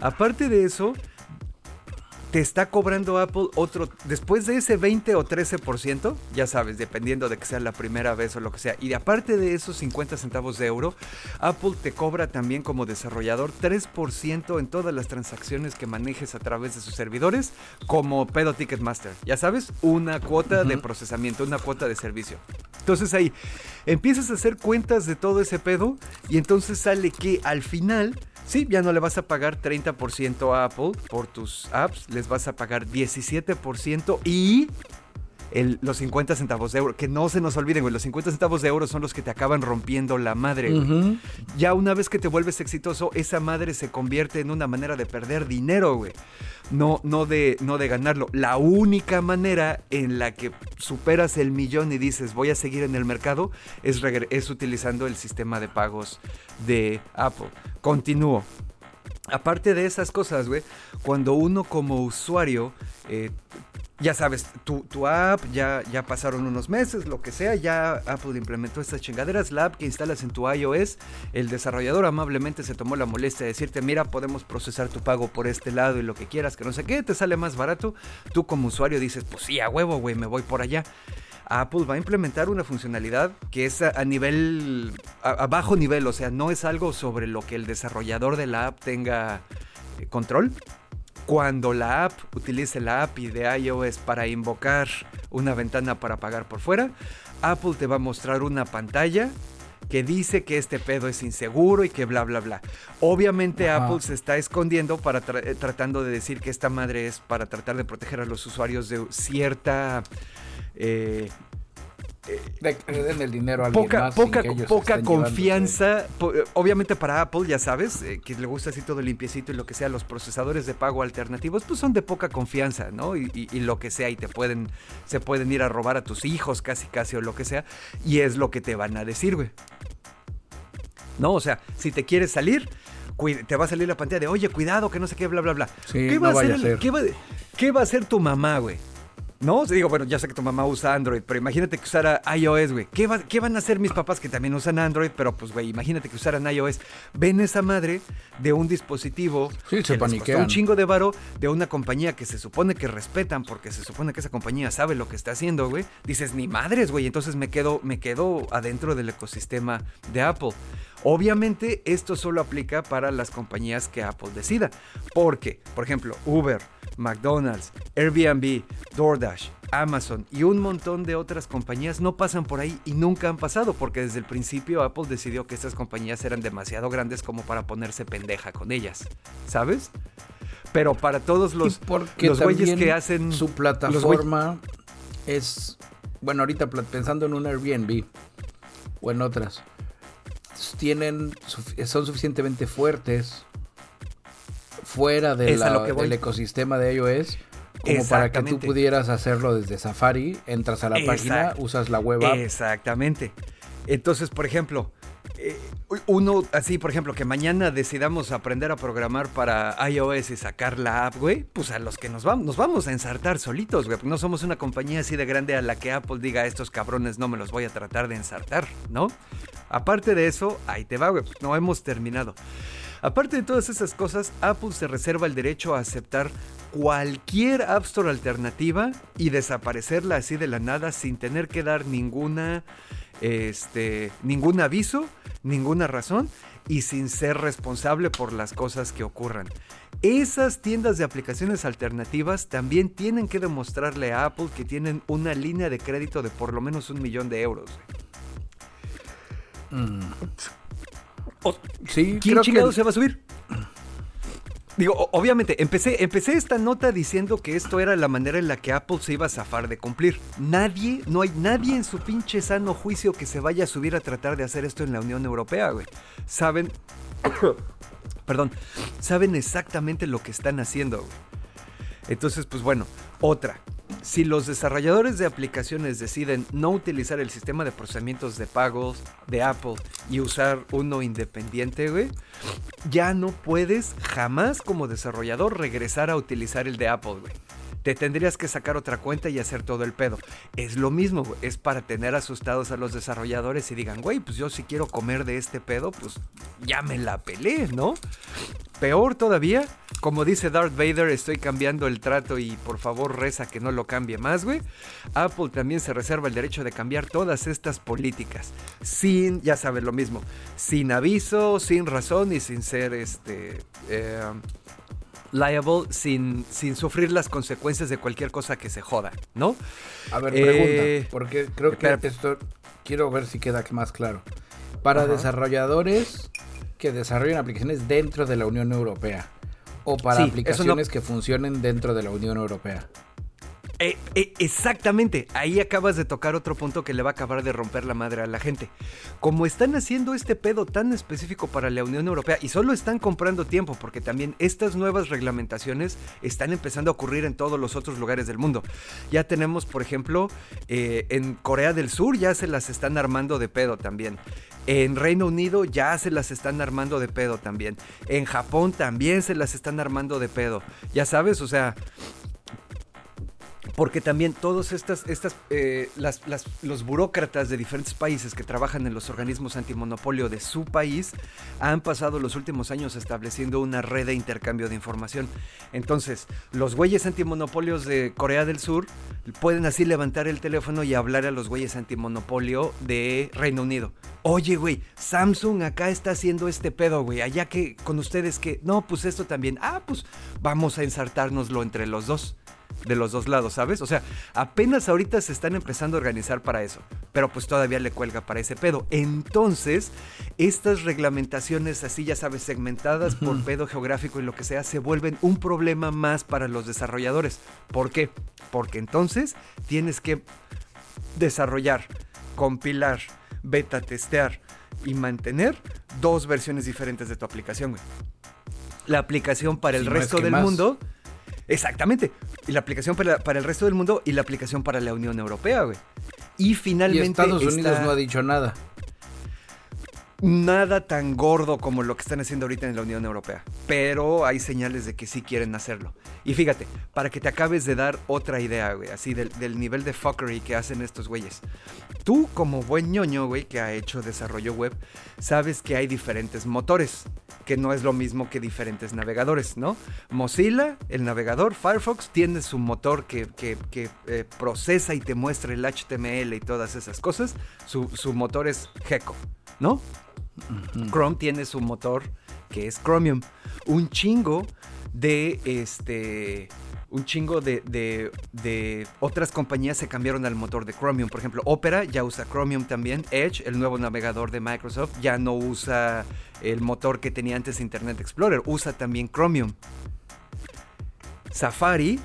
Aparte de eso, te está cobrando Apple otro, después de ese 20 o 13%, ya sabes, dependiendo de que sea la primera vez o lo que sea, y aparte de esos 50 centavos de euro, Apple te cobra también como desarrollador 3% en todas las transacciones que manejes a través de sus servidores, como pedo Ticketmaster, ya sabes, una cuota de procesamiento, una cuota de servicio. Entonces ahí empiezas a hacer cuentas de todo ese pedo y entonces sale que al final Sí, ya no le vas a pagar 30% a Apple por tus apps, les vas a pagar 17% y los 50 centavos de euro. Que no se nos olviden, güey. Los 50 centavos de euro son los que te acaban rompiendo la madre, güey. Ya una vez que te vuelves exitoso, esa madre se convierte en una manera de perder dinero, güey. No, no, de, no de ganarlo. La única manera en la que superas el millón y dices voy a seguir en el mercado es, es utilizando el sistema de pagos de Apple. Continúo. Aparte de esas cosas, güey, cuando uno como usuario eh, ya sabes, tu, tu, app, ya, ya pasaron unos meses, lo que sea, ya Apple implementó estas chingaderas, la app que instalas en tu iOS, el desarrollador amablemente se tomó la molestia de decirte, mira, podemos procesar tu pago por este lado y lo que quieras, que no sé qué, te sale más barato, tú como usuario dices, pues sí, a huevo, güey, me voy por allá. Apple va a implementar una funcionalidad que es a, nivel, a bajo nivel, o sea, no es algo sobre lo que el desarrollador de la app tenga eh, control, cuando la app utilice la API de iOS para invocar una ventana para pagar por fuera, Apple te va a mostrar una pantalla que dice que este pedo es inseguro y que bla bla bla. Obviamente Apple se está escondiendo para eh, tratando de decir que esta madre es para tratar de proteger a los usuarios de cierta eh, den el dinero a poca, poca, poca confianza. obviamente para Apple, ya sabes, eh, que le gusta así todo limpiecito y lo que sea, los procesadores de pago alternativos, pues son de poca confianza, ¿no? Y, lo que sea, y te pueden, se pueden ir a robar a tus hijos casi casi o lo que sea, y es lo que te van a decir, güey. No, o sea, si te quieres salir, te va a salir la pantalla de, oye, cuidado, que no sé qué, bla, bla, bla. Sí, ¿Qué, no va a hacer el-. ¿qué, va, qué va a hacer tu mamá, güey? ¿No? Digo, bueno, ya sé que tu mamá usa Android, pero imagínate que usara iOS, güey. ¿Qué, va- ¿Qué van a hacer mis papás que también usan Android? Pero pues, güey, imagínate que usaran iOS. Ven esa madre de un dispositivo Sí, se les costó un chingo de varo de una compañía que se supone que respetan porque se supone que esa compañía sabe lo que está haciendo, güey. Dices, ni madres, güey. Entonces me quedo, me quedo adentro del ecosistema de Apple. Obviamente esto solo aplica para las compañías que Apple decida. Porque, por ejemplo, Uber, McDonald's, Airbnb, DoorDash, Amazon y un montón de otras compañías no pasan por ahí y nunca han pasado porque desde el principio Apple decidió que estas compañías eran demasiado grandes como para ponerse pendeja con ellas. ¿Sabes? Pero para todos los, los güeyes que hacen... su plataforma es bueno ahorita pensando en un Airbnb o en otras tienen son suficientemente fuertes fuera de la- del ecosistema de iOS como para que tú pudieras hacerlo desde Safari entras a la página usas la web app Exactamente. Entonces, por ejemplo, eh, uno así, por ejemplo, que mañana decidamos aprender a programar para iOS y sacar la app, güey, pues a los que nos vamos, nos vamos a ensartar solitos, güey. No somos una compañía así de grande a la que Apple diga, estos cabrones no me los voy a tratar de ensartar, ¿no? Aparte de eso, ahí te va, güey, pues no hemos terminado. Aparte de todas esas cosas, Apple se reserva el derecho a aceptar cualquier App Store alternativa y desaparecerla así de la nada sin tener que dar ninguna, este, ningún aviso, ninguna razón y sin ser responsable por las cosas que ocurran. Esas tiendas de aplicaciones alternativas también tienen que demostrarle a Apple que tienen una línea de crédito de por lo menos un millón de euros. Mm. O- sí ¿Quién creo chingado que se va a subir? Digo, obviamente, empecé, empecé esta nota diciendo que esto era la manera en la que Apple se iba a zafar de cumplir. Nadie, no hay nadie en su pinche sano juicio que se vaya a subir a tratar de hacer esto en la Unión Europea, güey. Saben, (coughs) perdón, saben exactamente lo que están haciendo, güey. Entonces, pues bueno, otra. Si los desarrolladores de aplicaciones deciden no utilizar el sistema de procesamientos de pagos de Apple y usar uno independiente, güey, ya no puedes jamás como desarrollador regresar a utilizar el de Apple, güey. Te tendrías que sacar otra cuenta y hacer todo el pedo. Es lo mismo. Es para tener asustados a los desarrolladores y digan, güey, pues yo si quiero comer de este pedo, pues ya me la ¿no? Peor todavía, como dice Darth Vader, estoy cambiando el trato y por favor reza que no lo cambie más, güey. Apple también se reserva el derecho de cambiar todas estas políticas. Sin, ya sabes lo mismo, sin aviso, sin razón y sin ser este... eh, liable sin, sin sufrir las consecuencias de cualquier cosa que se joda, ¿no? A ver, Eh, pregunta, porque creo que espera. esto quiero ver si queda más claro. Para desarrolladores que desarrollan aplicaciones dentro de la Unión Europea o para Sí, aplicaciones que funcionen dentro de la Unión Europea. Eh, eh, exactamente, ahí acabas de tocar otro punto que le va a acabar de romper la madre a la gente. Como están haciendo este pedo tan específico para la Unión Europea y solo están comprando tiempo porque también estas nuevas reglamentaciones están empezando a ocurrir en todos los otros lugares del mundo. Ya tenemos, por ejemplo, eh, en Corea del Sur ya se las están armando de pedo también. En Reino Unido ya se las están armando de pedo también. En Japón también se las están armando de pedo. Ya sabes, o sea, porque también todos estas, estas eh, las, las- los burócratas de diferentes países que trabajan en los organismos antimonopolio de su país han pasado los últimos años estableciendo una red de intercambio de información. Entonces, los güeyes antimonopolios de Corea del Sur pueden así levantar el teléfono y hablar a los güeyes antimonopolio de Reino Unido. Oye, güey, Samsung acá está haciendo este pedo, güey. Allá que con ustedes que... No, pues esto también. Ah, pues vamos a ensartárnoslo entre los dos de los dos lados, ¿sabes? O sea, apenas ahorita se están empezando a organizar para eso, pero pues todavía le cuelga para ese pedo. Entonces, estas reglamentaciones así, ya sabes, segmentadas por pedo geográfico y lo que sea, se vuelven un problema más para los desarrolladores. ¿Por qué? Porque entonces tienes que desarrollar, compilar, beta testear y mantener dos versiones diferentes de tu aplicación, güey. La aplicación para el Si no es resto que del más. mundo. Exactamente. Y la aplicación para, para el resto del mundo y la aplicación para la Unión Europea, güey. Y Y finalmente. Estados Unidos no ha dicho nada. Nada tan gordo como lo que están haciendo ahorita en la Unión Europea, pero hay señales de que sí quieren hacerlo. Y fíjate, para que te acabes de dar otra idea, güey, así del, del nivel de fuckery que hacen estos güeyes. Tú, como buen ñoño, güey, que ha hecho desarrollo web, sabes que hay diferentes motores, que no es lo mismo que diferentes navegadores, ¿no? Mozilla, el navegador, Firefox, tiene su motor que, que, que eh, procesa y te muestra el HTML y todas esas cosas. Su, su motor es Gecko, ¿no? Chrome tiene su motor que es Chromium. Un chingo de este. Un chingo de, de, de, otras compañías se cambiaron al motor de Chromium. Por ejemplo, Opera ya usa Chromium también. Edge, el nuevo navegador de Microsoft, ya no usa el motor que tenía antes Internet Explorer. Usa también Chromium. Safari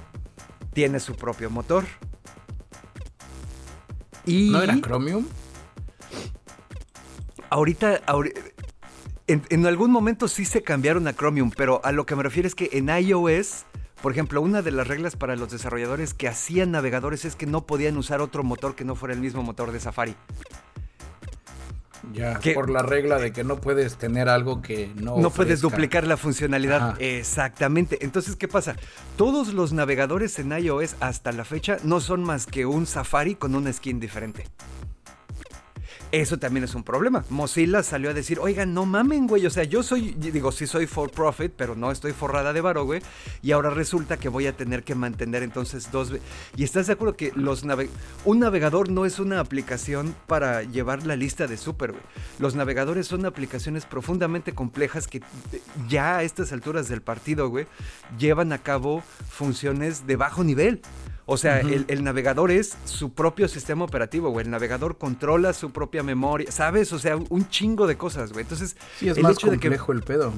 tiene su propio motor. Y ¿No era Chromium? Ahorita, en, en, algún momento sí se cambiaron a Chromium, pero a lo que me refiero es que en iOS, por ejemplo, una de las reglas para los desarrolladores que hacían navegadores es que no podían usar otro motor que no fuera el mismo motor de Safari. Ya, que, por la regla de que no puedes tener algo que no. No puedes duplicar la funcionalidad. Ajá. Exactamente. Entonces, ¿qué pasa? Todos los navegadores en iOS hasta la fecha no son más que un Safari con una skin diferente. Eso también es un problema. Mozilla salió a decir, oigan, no mamen, güey. O sea, yo soy, digo, sí soy for profit, pero no estoy forrada de varo, güey. Y ahora resulta que voy a tener que mantener entonces dos... Y estás de acuerdo que los nave... un navegador no es una aplicación para llevar la lista de súper, güey. Los navegadores son aplicaciones profundamente complejas que ya a estas alturas del partido, güey, llevan a cabo funciones de bajo nivel. O sea, uh -huh. el, el, navegador es su propio sistema operativo, güey. El navegador controla su propia memoria, ¿sabes? O sea, un chingo de cosas, güey. Entonces, sí, es el más hecho complejo de que, el pedo.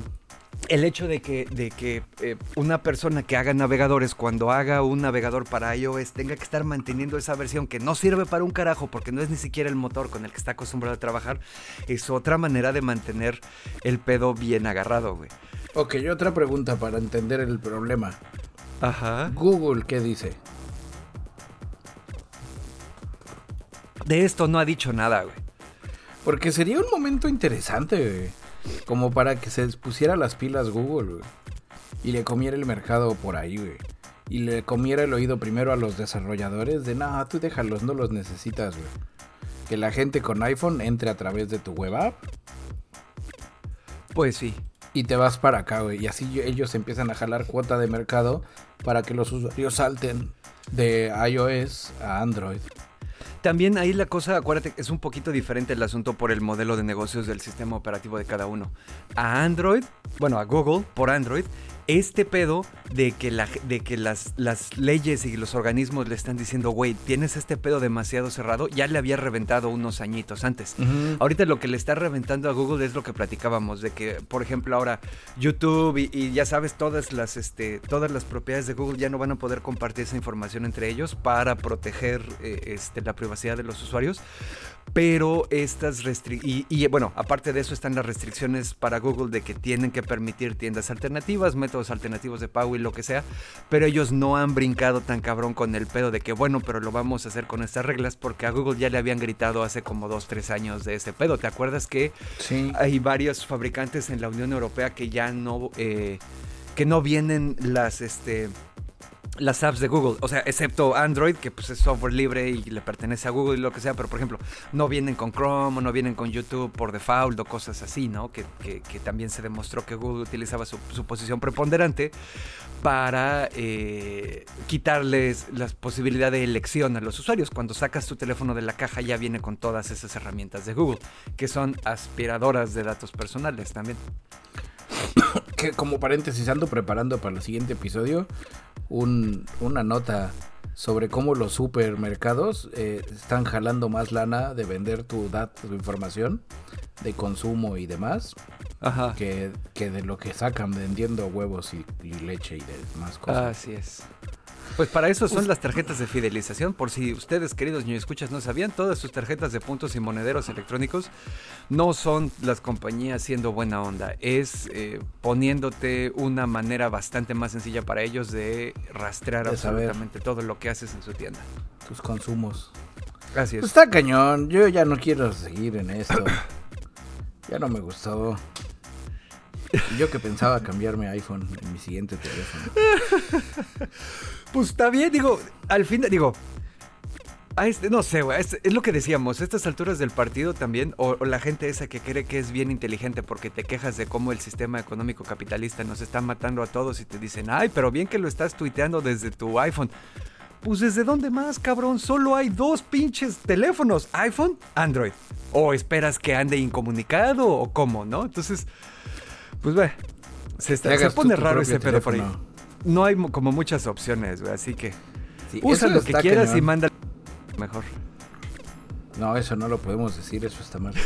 El hecho de que, de que eh, una persona que haga navegadores, cuando haga un navegador para iOS, tenga que estar manteniendo esa versión que no sirve para un carajo porque no es ni siquiera el motor con el que está acostumbrado a trabajar, es otra manera de mantener el pedo bien agarrado, güey. Ok, y otra pregunta para entender el problema. Ajá. Google, ¿qué dice? De esto no ha dicho nada, güey. Porque sería un momento interesante, güey. Como para que se pusiera las pilas Google, güey. Y le comiera el mercado por ahí, güey. Y le comiera el oído primero a los desarrolladores de, no, tú déjalos, no los necesitas, güey. Que la gente con iPhone entre a través de tu web app. Pues sí. Y te vas para acá, güey. Y así ellos empiezan a jalar cuota de mercado para que los usuarios salten de iOS a Android. También ahí la cosa, acuérdate, es un poquito diferente el asunto por el modelo de negocios del sistema operativo de cada uno. A Android, bueno, a Google por Android, este pedo de que, la, de que las, las, leyes y los organismos le están diciendo, güey, tienes este pedo demasiado cerrado, ya le había reventado unos añitos antes. Uh -huh. Ahorita lo que le está reventando a Google es lo que platicábamos, de que, por ejemplo, ahora YouTube y, y ya sabes, todas las, este, todas las propiedades de Google ya no van a poder compartir esa información entre ellos para proteger eh, este, la privacidad de los usuarios. Pero estas restricciones, y, y, bueno, aparte de eso están las restricciones para Google de que tienen que permitir tiendas alternativas, métodos alternativos de pago y lo que sea, pero ellos no han brincado tan cabrón con el pedo de que bueno, pero lo vamos a hacer con estas reglas porque a Google ya le habían gritado hace como dos, tres años de ese pedo. ¿Te acuerdas que sí. hay varios fabricantes en la Unión Europea que ya no, eh, que no vienen las, este, las apps de Google, o sea, excepto Android, que pues es software libre y le pertenece a Google y lo que sea, pero por ejemplo, no vienen con Chrome o no vienen con YouTube por default o cosas así, ¿no? Que, que, que también se demostró que Google utilizaba su, posición preponderante para eh, quitarles la posibilidad de elección a los usuarios. Cuando sacas tu teléfono de la caja ya viene con todas esas herramientas de Google, que son aspiradoras de datos personales también. (coughs) que como paréntesis ando preparando para el siguiente episodio un, una nota sobre cómo los supermercados eh, están jalando más lana de vender tu datos, tu información de consumo y demás Ajá. Que, que de lo que sacan vendiendo huevos y, y leche y demás cosas. Así es. Pues para eso son las tarjetas de fidelización. Por si ustedes, queridos niños escuchas, no sabían, todas sus tarjetas de puntos y monederos electrónicos no son las compañías siendo buena onda. Es eh, poniéndote una manera bastante más sencilla para ellos de rastrear De absolutamente todo lo que haces en su tienda. Tus consumos. Así es. Pues está cañón. Yo ya no quiero seguir en esto. (coughs) Ya no me gustó. yo que pensaba cambiarme iPhone en mi siguiente teléfono. (laughs) pues está bien, digo, al fin, digo, este, no sé, güey, es, lo que decíamos, a estas alturas del partido también, o, la gente esa que cree que es bien inteligente porque te quejas de cómo el sistema económico capitalista nos está matando a todos y te dicen, ay, pero bien que lo estás tuiteando desde tu iPhone. Pues desde dónde más, cabrón, solo hay dos pinches teléfonos, iPhone, Android. O esperas que ande incomunicado o cómo, ¿no? Entonces, pues ve, se, pone raro ese pedo por ahí. No hay como muchas opciones, güey, así que usa lo que quieras y manda mejor. No, eso no lo podemos decir, eso está mal. (laughs)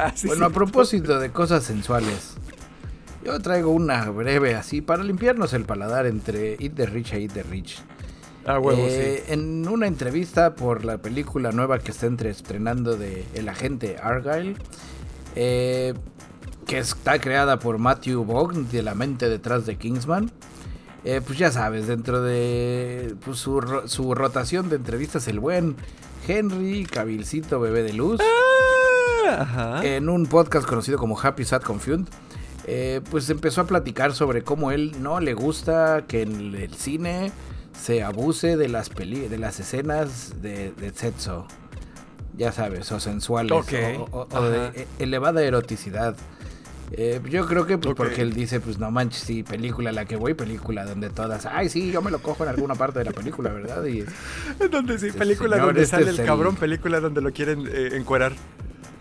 Ah, bueno, a propósito de cosas sensuales, yo traigo una breve así para limpiarnos el paladar entre Eat the Rich e Eat the Rich. Ah, huevo, eh, sí. En una entrevista por la película nueva que está entre estrenando de El agente Argyle, eh, que está creada por Matthew Vaughn, de la mente detrás de Kingsman. Eh, pues ya sabes, dentro de pues, su, su, rotación de entrevistas, el buen Henry Cabilcito Bebé de Luz, ah, en un podcast conocido como Happy Sad Confused, eh, pues empezó a platicar sobre cómo él no le gusta que en el cine se abuse de las, peli de las escenas de, de sexo, ya sabes, o sensuales, o, de e, elevada eroticidad. Eh, yo creo que pues, porque él dice, pues no manches, sí, película la que voy, película donde todas, ay, sí, yo me lo cojo en alguna parte de la película, ¿verdad? Y (laughs) donde sí, película donde este sale el cabrón, película donde lo quieren eh, encuerar.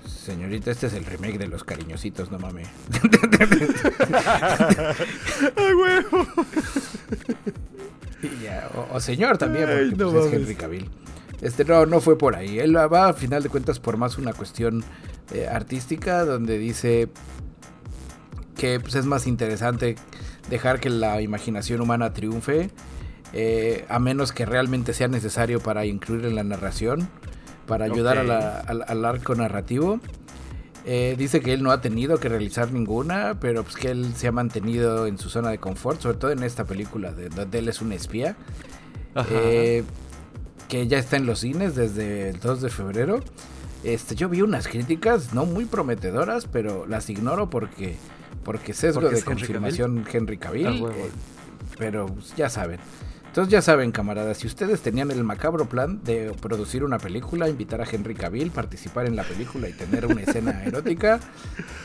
Señorita, este es el remake de Los Cariñositos, no mames. (laughs) ¡Ay, huevo! o, señor también, porque pues, es Henry Cavill. Este no, no fue por ahí. Él va a final de cuentas por más una cuestión eh, artística donde dice que pues, es más interesante dejar que la imaginación humana triunfe, eh, a menos que realmente sea necesario para incluir en la narración, para ayudar al, arco narrativo. Eh, dice que él no ha tenido que realizar ninguna, pero pues que él se ha mantenido en su zona de confort, sobre todo en esta película de donde él es un espía, eh, que ya está en los cines desde el 2 de febrero. Este, yo vi unas críticas no muy prometedoras, pero las ignoro porque porque sesgo de confirmación Henry Cavill. Eh, pero pues, ya saben. Entonces ya saben, camaradas, si ustedes tenían el macabro plan de producir una película, invitar a Henry Cavill, participar en la película y tener una escena (laughs) erótica,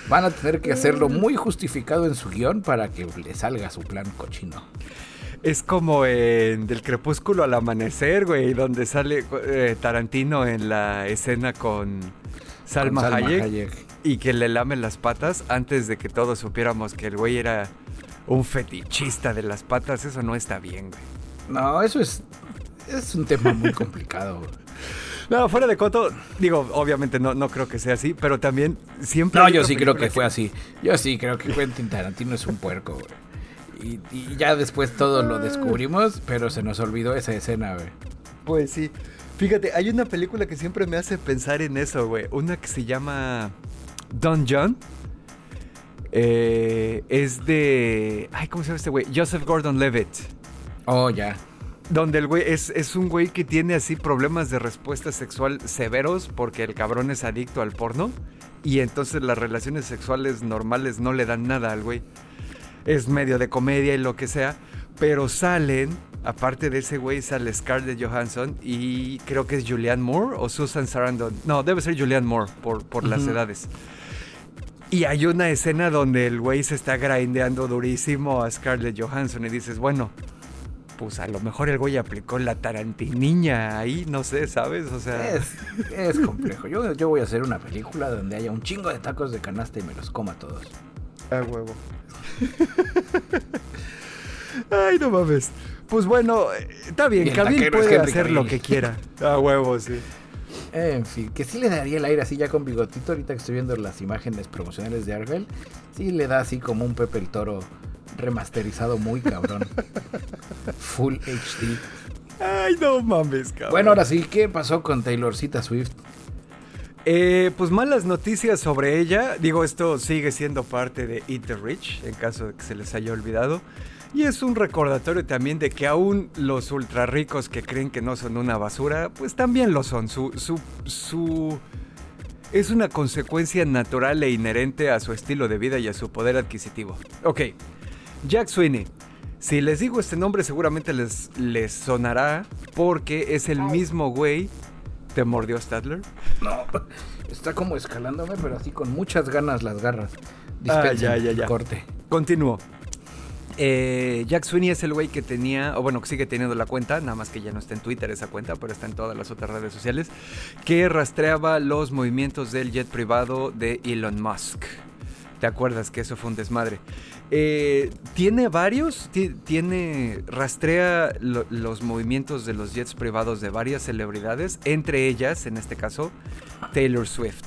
van a tener que hacerlo muy justificado en su guion para que le salga su plan cochino. Es como en Del Crepúsculo al Amanecer, güey, donde sale eh, Tarantino en la escena con Salma, Hayek y que le lamen las patas antes de que todos supiéramos que el güey era un fetichista de las patas, eso no está bien, güey. No, eso es, es un tema muy (laughs) complicado. No, fuera de coto, digo, obviamente no, no creo que sea así, pero también siempre... No, yo sí creo que, fue así. Yo sí creo que Quentin Tarantino es un puerco, güey. Y, y, ya después todos lo descubrimos, pero se nos olvidó esa escena, güey. Pues sí. Fíjate, hay una película que siempre me hace pensar en eso, güey. Una que se llama Don John. Eh, es de. Ay, ¿cómo se llama este güey? Joseph Gordon Levitt. Oh, ya. Donde el güey es, es, un güey que tiene así problemas de respuesta sexual severos porque el cabrón es adicto al porno. Y entonces las relaciones sexuales normales no le dan nada al güey. Es medio de comedia y lo que sea. Pero salen, aparte de ese güey, sale Scarlett Johansson y creo que es Julianne Moore o Susan Sarandon. No, debe ser Julianne Moore por, por las edades. Y hay una escena donde el güey se está grindeando durísimo a Scarlett Johansson y dices, bueno, pues a lo mejor el güey aplicó la tarantiniña ahí, no sé, ¿sabes? O sea... Es, complejo. Yo, yo voy a hacer una película donde haya un chingo de tacos de canasta y me los coma todos. A huevo. Ay, no mames. Pues bueno, eh, está bien, Camille puede hacer lo que quiera. A huevo, sí. En fin, que sí le daría el aire así ya con bigotito. Ahorita que estoy viendo las imágenes promocionales de Argel, sí le da así como un Pepe el Toro remasterizado muy cabrón. (laughs) Full HD. Ay, no mames, cabrón. Bueno, ahora sí, ¿qué pasó con Taylorcita Swift? Eh, pues malas noticias sobre ella. Digo, esto sigue siendo parte de Eat the Rich, en caso de que se les haya olvidado. Y es un recordatorio también de que aún los ultra ricos que creen que no son una basura, pues también lo son. Su, su, su es una consecuencia natural e inherente a su estilo de vida y a su poder adquisitivo. Ok, Jack Sweeney. Si les digo este nombre seguramente les, les sonará porque es el mismo güey. ¿Te mordió Stadler? No, está como escalándome, pero así con muchas ganas las garras. Ah, Dispensen, ya, ya, ya. Corte. Continúo. Eh, Jack Sweeney es el güey que tenía, o bueno, que sigue teniendo la cuenta, nada más que ya no está en Twitter esa cuenta, pero está en todas las otras redes sociales, que rastreaba los movimientos del jet privado de Elon Musk. ¿Te acuerdas que eso fue un desmadre? Eh, tiene varios, ti- tiene, rastrea lo- los movimientos de los jets privados de varias celebridades, entre ellas, en este caso, Taylor Swift.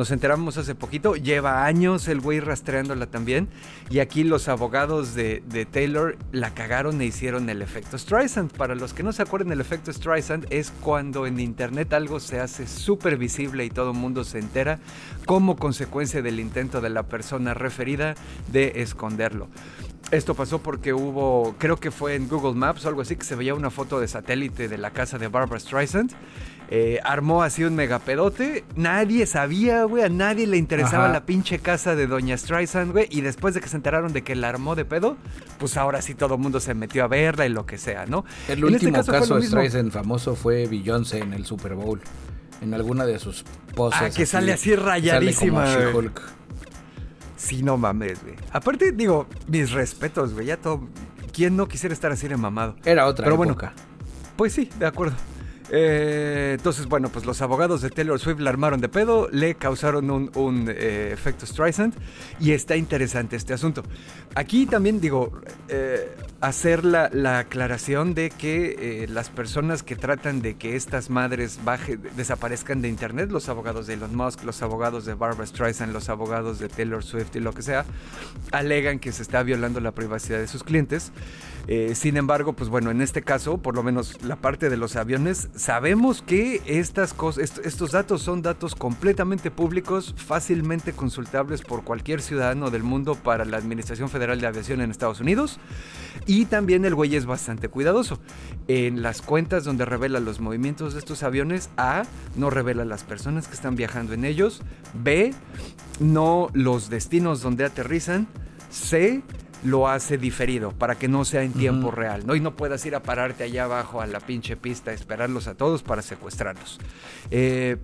Nos enteramos hace poquito, lleva años el güey rastreándola también. Y aquí los abogados de, Taylor la cagaron e hicieron el efecto Streisand. Para los que no se acuerdan, el efecto Streisand es cuando en internet algo se hace súper visible y todo mundo se entera como consecuencia del intento de la persona referida de esconderlo. Esto pasó porque hubo, creo que fue en Google Maps o algo así, que se veía una foto de satélite de la casa de Barbara Streisand. Eh, armó así un megapedote. Nadie sabía, güey. A nadie le interesaba Ajá. la pinche casa de Doña Streisand, güey. Y después de que se enteraron de que la armó de pedo, pues ahora sí todo el mundo se metió a verla y lo que sea, ¿no? El En este último caso de. Streisand famoso fue Beyoncé en el Super Bowl. En alguna de sus poses. Ah, que sale así rayadísima, Sale como She-Hulk. Sí, no mames, güey. Aparte, digo, mis respetos, güey. Ya todo. ¿Quién no quisiera estar así de mamado? Era otra Pero bueno, época. Pues sí, de acuerdo. Eh, entonces, bueno, pues los abogados de Taylor Swift la armaron de pedo, le causaron un, eh, efecto Streisand y está interesante este asunto. Aquí también digo, eh, hacer la, la aclaración de que las personas que tratan de que estas madres baje, desaparezcan de internet, los abogados de Elon Musk, los abogados de Barbara Streisand, los abogados de Taylor Swift y lo que sea, alegan que se está violando la privacidad de sus clientes. Eh, sin embargo, pues bueno, en este caso, por lo menos la parte de los aviones, sabemos que estas cosas, est- estos datos son datos completamente públicos, fácilmente consultables por cualquier ciudadano del mundo para la Administración Federal de Aviación en Estados Unidos. Y también el güey es bastante cuidadoso. En las cuentas donde revela los movimientos de estos aviones, A, no revela las personas que están viajando en ellos. B, no los destinos donde aterrizan. C, lo hace diferido para que no sea en tiempo real, ¿no? Y no puedas ir a pararte allá abajo a la pinche pista a esperarlos a todos para secuestrarlos. Eh,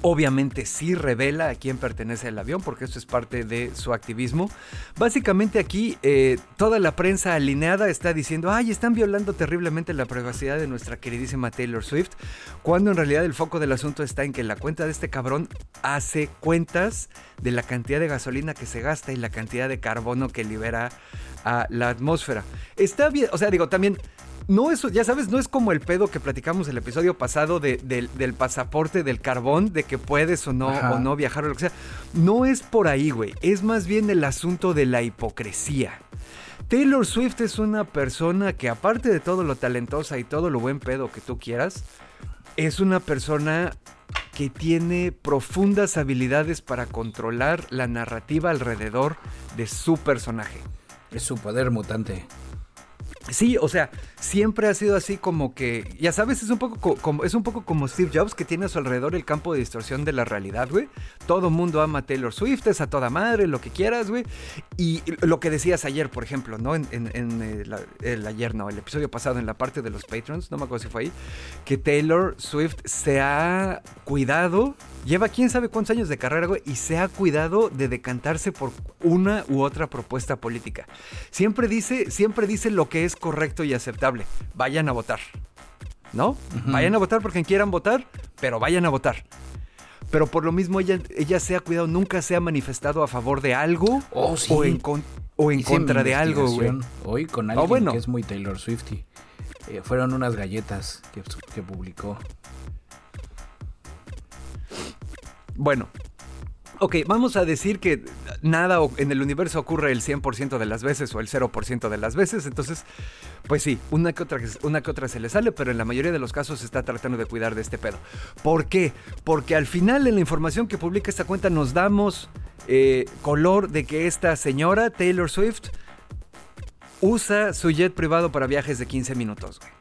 Obviamente sí revela a quién pertenece el avión, porque esto es parte de su activismo. Básicamente aquí eh, toda la prensa alineada está diciendo, ay, están violando terriblemente la privacidad de nuestra queridísima Taylor Swift, cuando en realidad el foco del asunto está en que la cuenta de este cabrón hace cuentas de la cantidad de gasolina que se gasta y la cantidad de carbono que libera a la atmósfera. Está bien, o sea, digo, también no es, ya sabes, no es como el pedo que platicamos el episodio pasado de- del, del pasaporte del carbón, de que puedes o no, Ajá. o no viajar o lo que sea. No es por ahí, güey. Es más bien el asunto de la hipocresía. Taylor Swift es una persona que aparte de todo lo talentosa y todo lo buen pedo que tú quieras, es una persona que tiene profundas habilidades para controlar la narrativa alrededor de su personaje. Es su poder mutante. Sí, o sea, siempre ha sido así como que, ya sabes, es un poco co- como es un poco como Steve Jobs que tiene a su alrededor el campo de distorsión de la realidad, güey. Todo mundo ama a Taylor Swift, es a toda madre, lo que quieras, güey. Y lo que decías ayer, por ejemplo, ¿no? En, en- en, eh, la- el ayer, no, el episodio pasado en la parte de los patrons, no me acuerdo si fue ahí, que Taylor Swift se ha cuidado, lleva quién sabe cuántos años de carrera, güey, y se ha cuidado de decantarse por una u otra propuesta política. Siempre dice, siempre dice lo que es correcto y aceptable. Vayan a votar. ¿No? Vayan a votar por quien quieran votar, pero vayan a votar. Pero por lo mismo ella, ella se ha cuidado, nunca se ha manifestado a favor de algo Oh, sí. o en, con- o en Hice mi contra de algo, güey. Hoy con alguien bueno. que es muy Taylor Swifty. Eh, fueron unas galletas que, que publicó. Bueno. Ok, vamos a decir que nada en el universo ocurre el 100% de las veces o el 0% de las veces. Entonces, pues sí, una que, otra, una otra se le sale, pero en la mayoría de los casos se está tratando de cuidar de este pedo. ¿Por qué? Porque al final en la información que publica esta cuenta nos damos eh, color de que esta señora, Taylor Swift, usa su jet privado para viajes de 15 minutos. güey.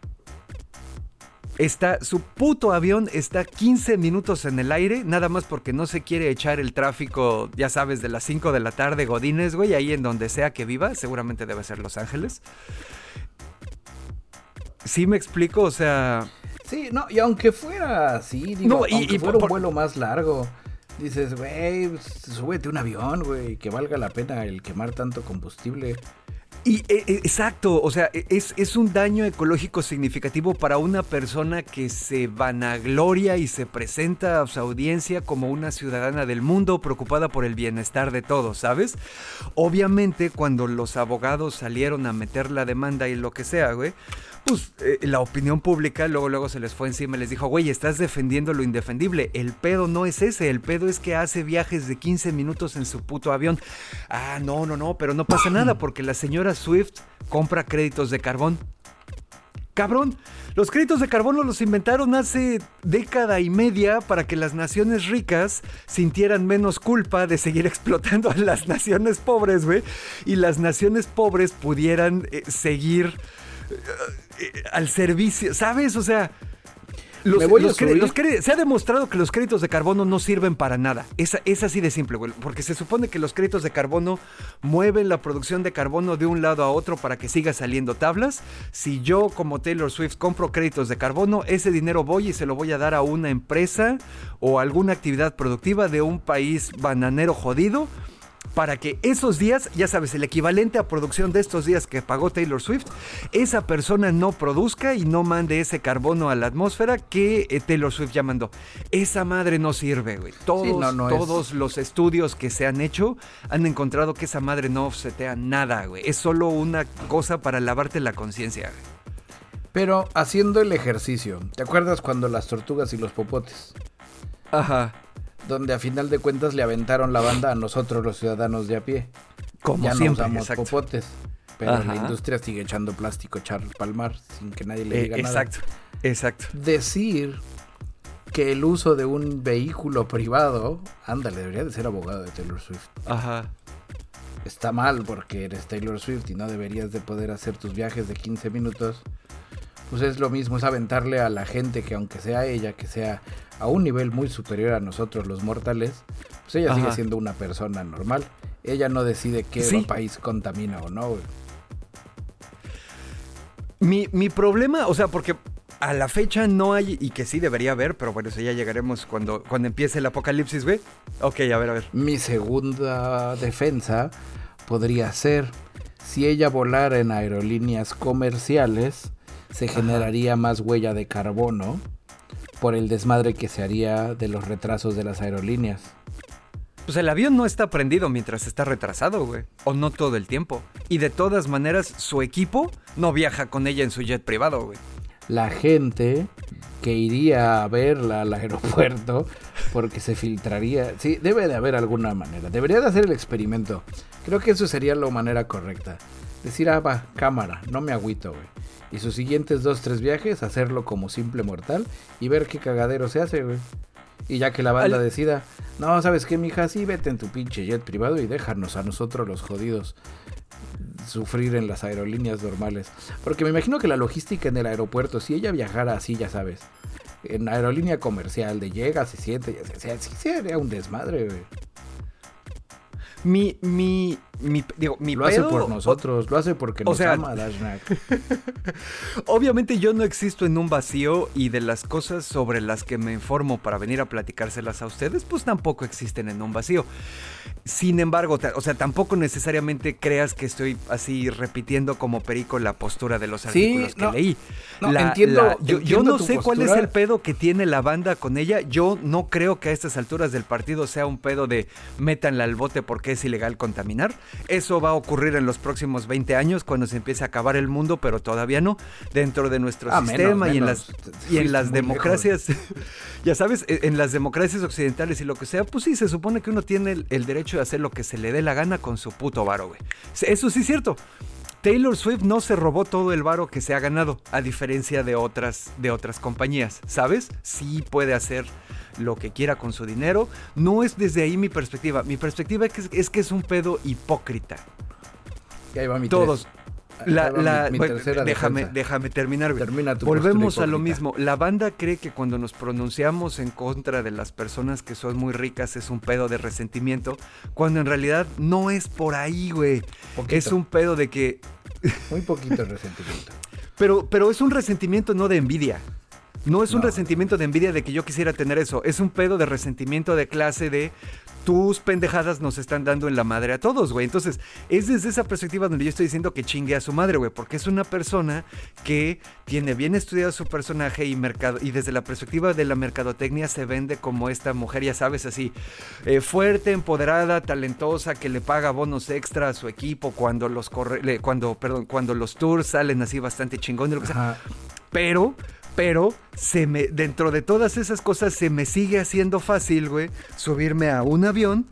Está, su puto avión está 15 minutos en el aire, nada más porque no se quiere echar el tráfico, ya sabes, de las 5 de la tarde, Godines, güey, ahí en donde sea que viva, seguramente debe ser Los Ángeles. ¿Sí me explico? O sea... Sí, no, y aunque fuera así, digo, y, aunque fuera un vuelo más largo, dices, güey, súbete un avión, güey, que valga la pena el quemar tanto combustible. Y e, e, exacto, o sea, e, es, es, un daño ecológico significativo para una persona que se vanagloria y se presenta a su audiencia como una ciudadana del mundo preocupada por el bienestar de todos, ¿sabes? Obviamente, cuando los abogados salieron a meter la demanda y lo que sea, güey, pues eh, la opinión pública luego, luego se les fue encima y les dijo, güey, estás defendiendo lo indefendible. El pedo no es ese, el pedo es que hace viajes de 15 minutos en su puto avión. Ah, no, no, no, pero no pasa nada porque la señora Swift compra créditos de carbón. Cabrón, los créditos de carbono los inventaron hace década y media para que las naciones ricas sintieran menos culpa de seguir (laughs) explotando a las naciones pobres, güey. Y las naciones pobres pudieran eh, seguir al servicio, ¿sabes? O sea, se ha demostrado que los créditos de carbono no sirven para nada. Es, es así de simple, güey. Porque se supone que los créditos de carbono mueven la producción de carbono de un lado a otro para que siga saliendo tablas. Si yo, como Taylor Swift, compro créditos de carbono, ese dinero voy y se lo voy a dar a una empresa o alguna actividad productiva de un país bananero jodido para que esos días, ya sabes, el equivalente a producción de estos días que pagó Taylor Swift, esa persona no produzca y no mande ese carbono a la atmósfera que eh, Taylor Swift ya mandó. Esa madre no sirve, güey. Todos, todos los estudios que se han hecho han encontrado que esa madre no offsetea nada, güey. Es solo una cosa para lavarte la conciencia, Pero haciendo el ejercicio, ¿te acuerdas cuando las tortugas y los popotes? Ajá donde a final de cuentas le aventaron la banda a nosotros los ciudadanos de a pie. Como ya siempre, no usamos popotes, pero la industria sigue echando plástico Charles Palmar sin que nadie le eh, diga nada. Exacto, exacto. Decir que el uso de un vehículo privado, ándale, debería de ser abogado de Taylor Swift. Ajá. Está mal porque eres Taylor Swift y no deberías de poder hacer tus viajes de 15 minutos. Pues es lo mismo, es aventarle a la gente que aunque sea ella, que sea a un nivel muy superior a nosotros los mortales, pues ella sigue siendo una persona normal. Ella no decide qué país contamina o no. Mi, mi problema, o sea, porque a la fecha no hay, y que sí debería haber, pero bueno, eso ya llegaremos cuando, cuando empiece el apocalipsis, güey. Ok, a ver, a ver. Mi segunda defensa podría ser, si ella volara en aerolíneas comerciales, se generaría más huella de carbono por el desmadre que se haría de los retrasos de las aerolíneas. Pues el avión no está prendido mientras está retrasado, güey. O no todo el tiempo. Y de todas maneras, su equipo no viaja con ella en su jet privado, güey. La gente que iría a verla al aeropuerto porque se filtraría. Sí, debe de haber alguna manera. Debería de hacer el experimento. Creo que eso sería la manera correcta. Decir, ah, va, cámara, no me agüito, güey y sus siguientes dos, tres viajes hacerlo como simple mortal y ver qué cagadero se hace, güey. Y ya que la banda decida, no, ¿sabes qué, mija? Sí, vete en tu pinche jet privado y déjanos a nosotros los jodidos sufrir en las aerolíneas normales. Porque me imagino que la logística en el aeropuerto, si ella viajara así, ya sabes, en aerolínea comercial, de llega, se siente, ya, sí sería un desmadre, güey. Mi, mi, mi, digo, mi lo hace por nosotros, lo hace porque nos ama Dashnak. (laughs) Obviamente yo no existo en un vacío y de las cosas sobre las que me informo para venir a platicárselas a ustedes, pues tampoco existen en un vacío. Sin embargo, o sea, tampoco necesariamente creas que estoy así repitiendo como perico la postura de los artículos que leí. No, entiendo, yo, no sé cuál es el pedo que tiene la banda con ella. Yo no creo que a estas alturas del partido sea un pedo de métanla al bote porque es ilegal contaminar. Eso va a ocurrir en los próximos 20 años cuando se empiece a acabar el mundo, pero todavía no. Dentro de nuestro ah, sistema y en las, y en las democracias, (laughs) ya sabes, e, en las democracias occidentales y lo que sea, pues sí, se supone que uno tiene el, derecho de hacer lo que se le dé la gana con su puto varo, güey. Eso sí es cierto. Taylor Swift no se robó todo el varo que se ha ganado, a diferencia de otras, de otras compañías, ¿sabes? Sí puede hacer lo que quiera con su dinero. No es desde ahí mi perspectiva. Mi perspectiva es que es, que es un pedo hipócrita. Y ahí va mi Todos. La, déjame, déjame terminar. Volvemos a lo mismo. La banda cree que cuando nos pronunciamos en contra de las personas que son muy ricas es un pedo de resentimiento, cuando en realidad no es por ahí, güey. Es un pedo de que... Muy poquito resentimiento. (laughs) Pero, pero es un resentimiento no de envidia. No es un resentimiento de envidia de que yo quisiera tener eso. Es un pedo de resentimiento de clase de tus pendejadas nos están dando en la madre a todos, güey. Entonces, es desde esa perspectiva donde yo estoy diciendo que chingue a su madre, güey, porque es una persona que tiene bien estudiado su personaje y mercado y desde la perspectiva de la mercadotecnia se vende como esta mujer, ya sabes, así eh, fuerte, empoderada, talentosa, que le paga bonos extra a su equipo cuando los corre, cuando, perdón, cuando los tours salen así bastante chingón de lo que sea. Pero pero dentro de todas esas cosas se me sigue haciendo fácil, güey, subirme a un avión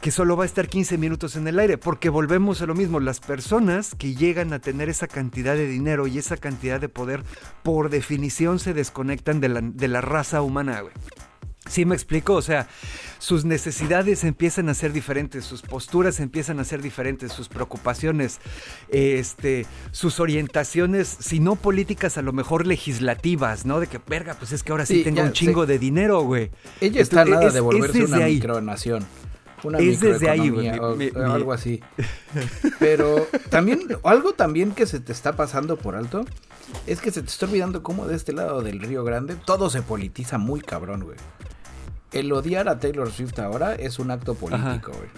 que solo va a estar 15 minutos en el aire, porque volvemos a lo mismo, las personas que llegan a tener esa cantidad de dinero y esa cantidad de poder, por definición se desconectan de la, de la raza humana, güey. ¿Sí me explico? O sea, sus necesidades empiezan a ser diferentes, sus posturas empiezan a ser diferentes, sus preocupaciones, este, sus orientaciones, si no políticas, a lo mejor legislativas, ¿no? De que, verga, pues es que ahora sí, tengo un chingo de dinero, güey. Ella está nada de volverse una micronación. Una es desde ahí, güey. algo así. Pero también, algo también que se te está pasando por alto, es que se te está olvidando cómo de este lado del Río Grande todo se politiza muy cabrón, güey el odiar a Taylor Swift ahora es un acto político, güey.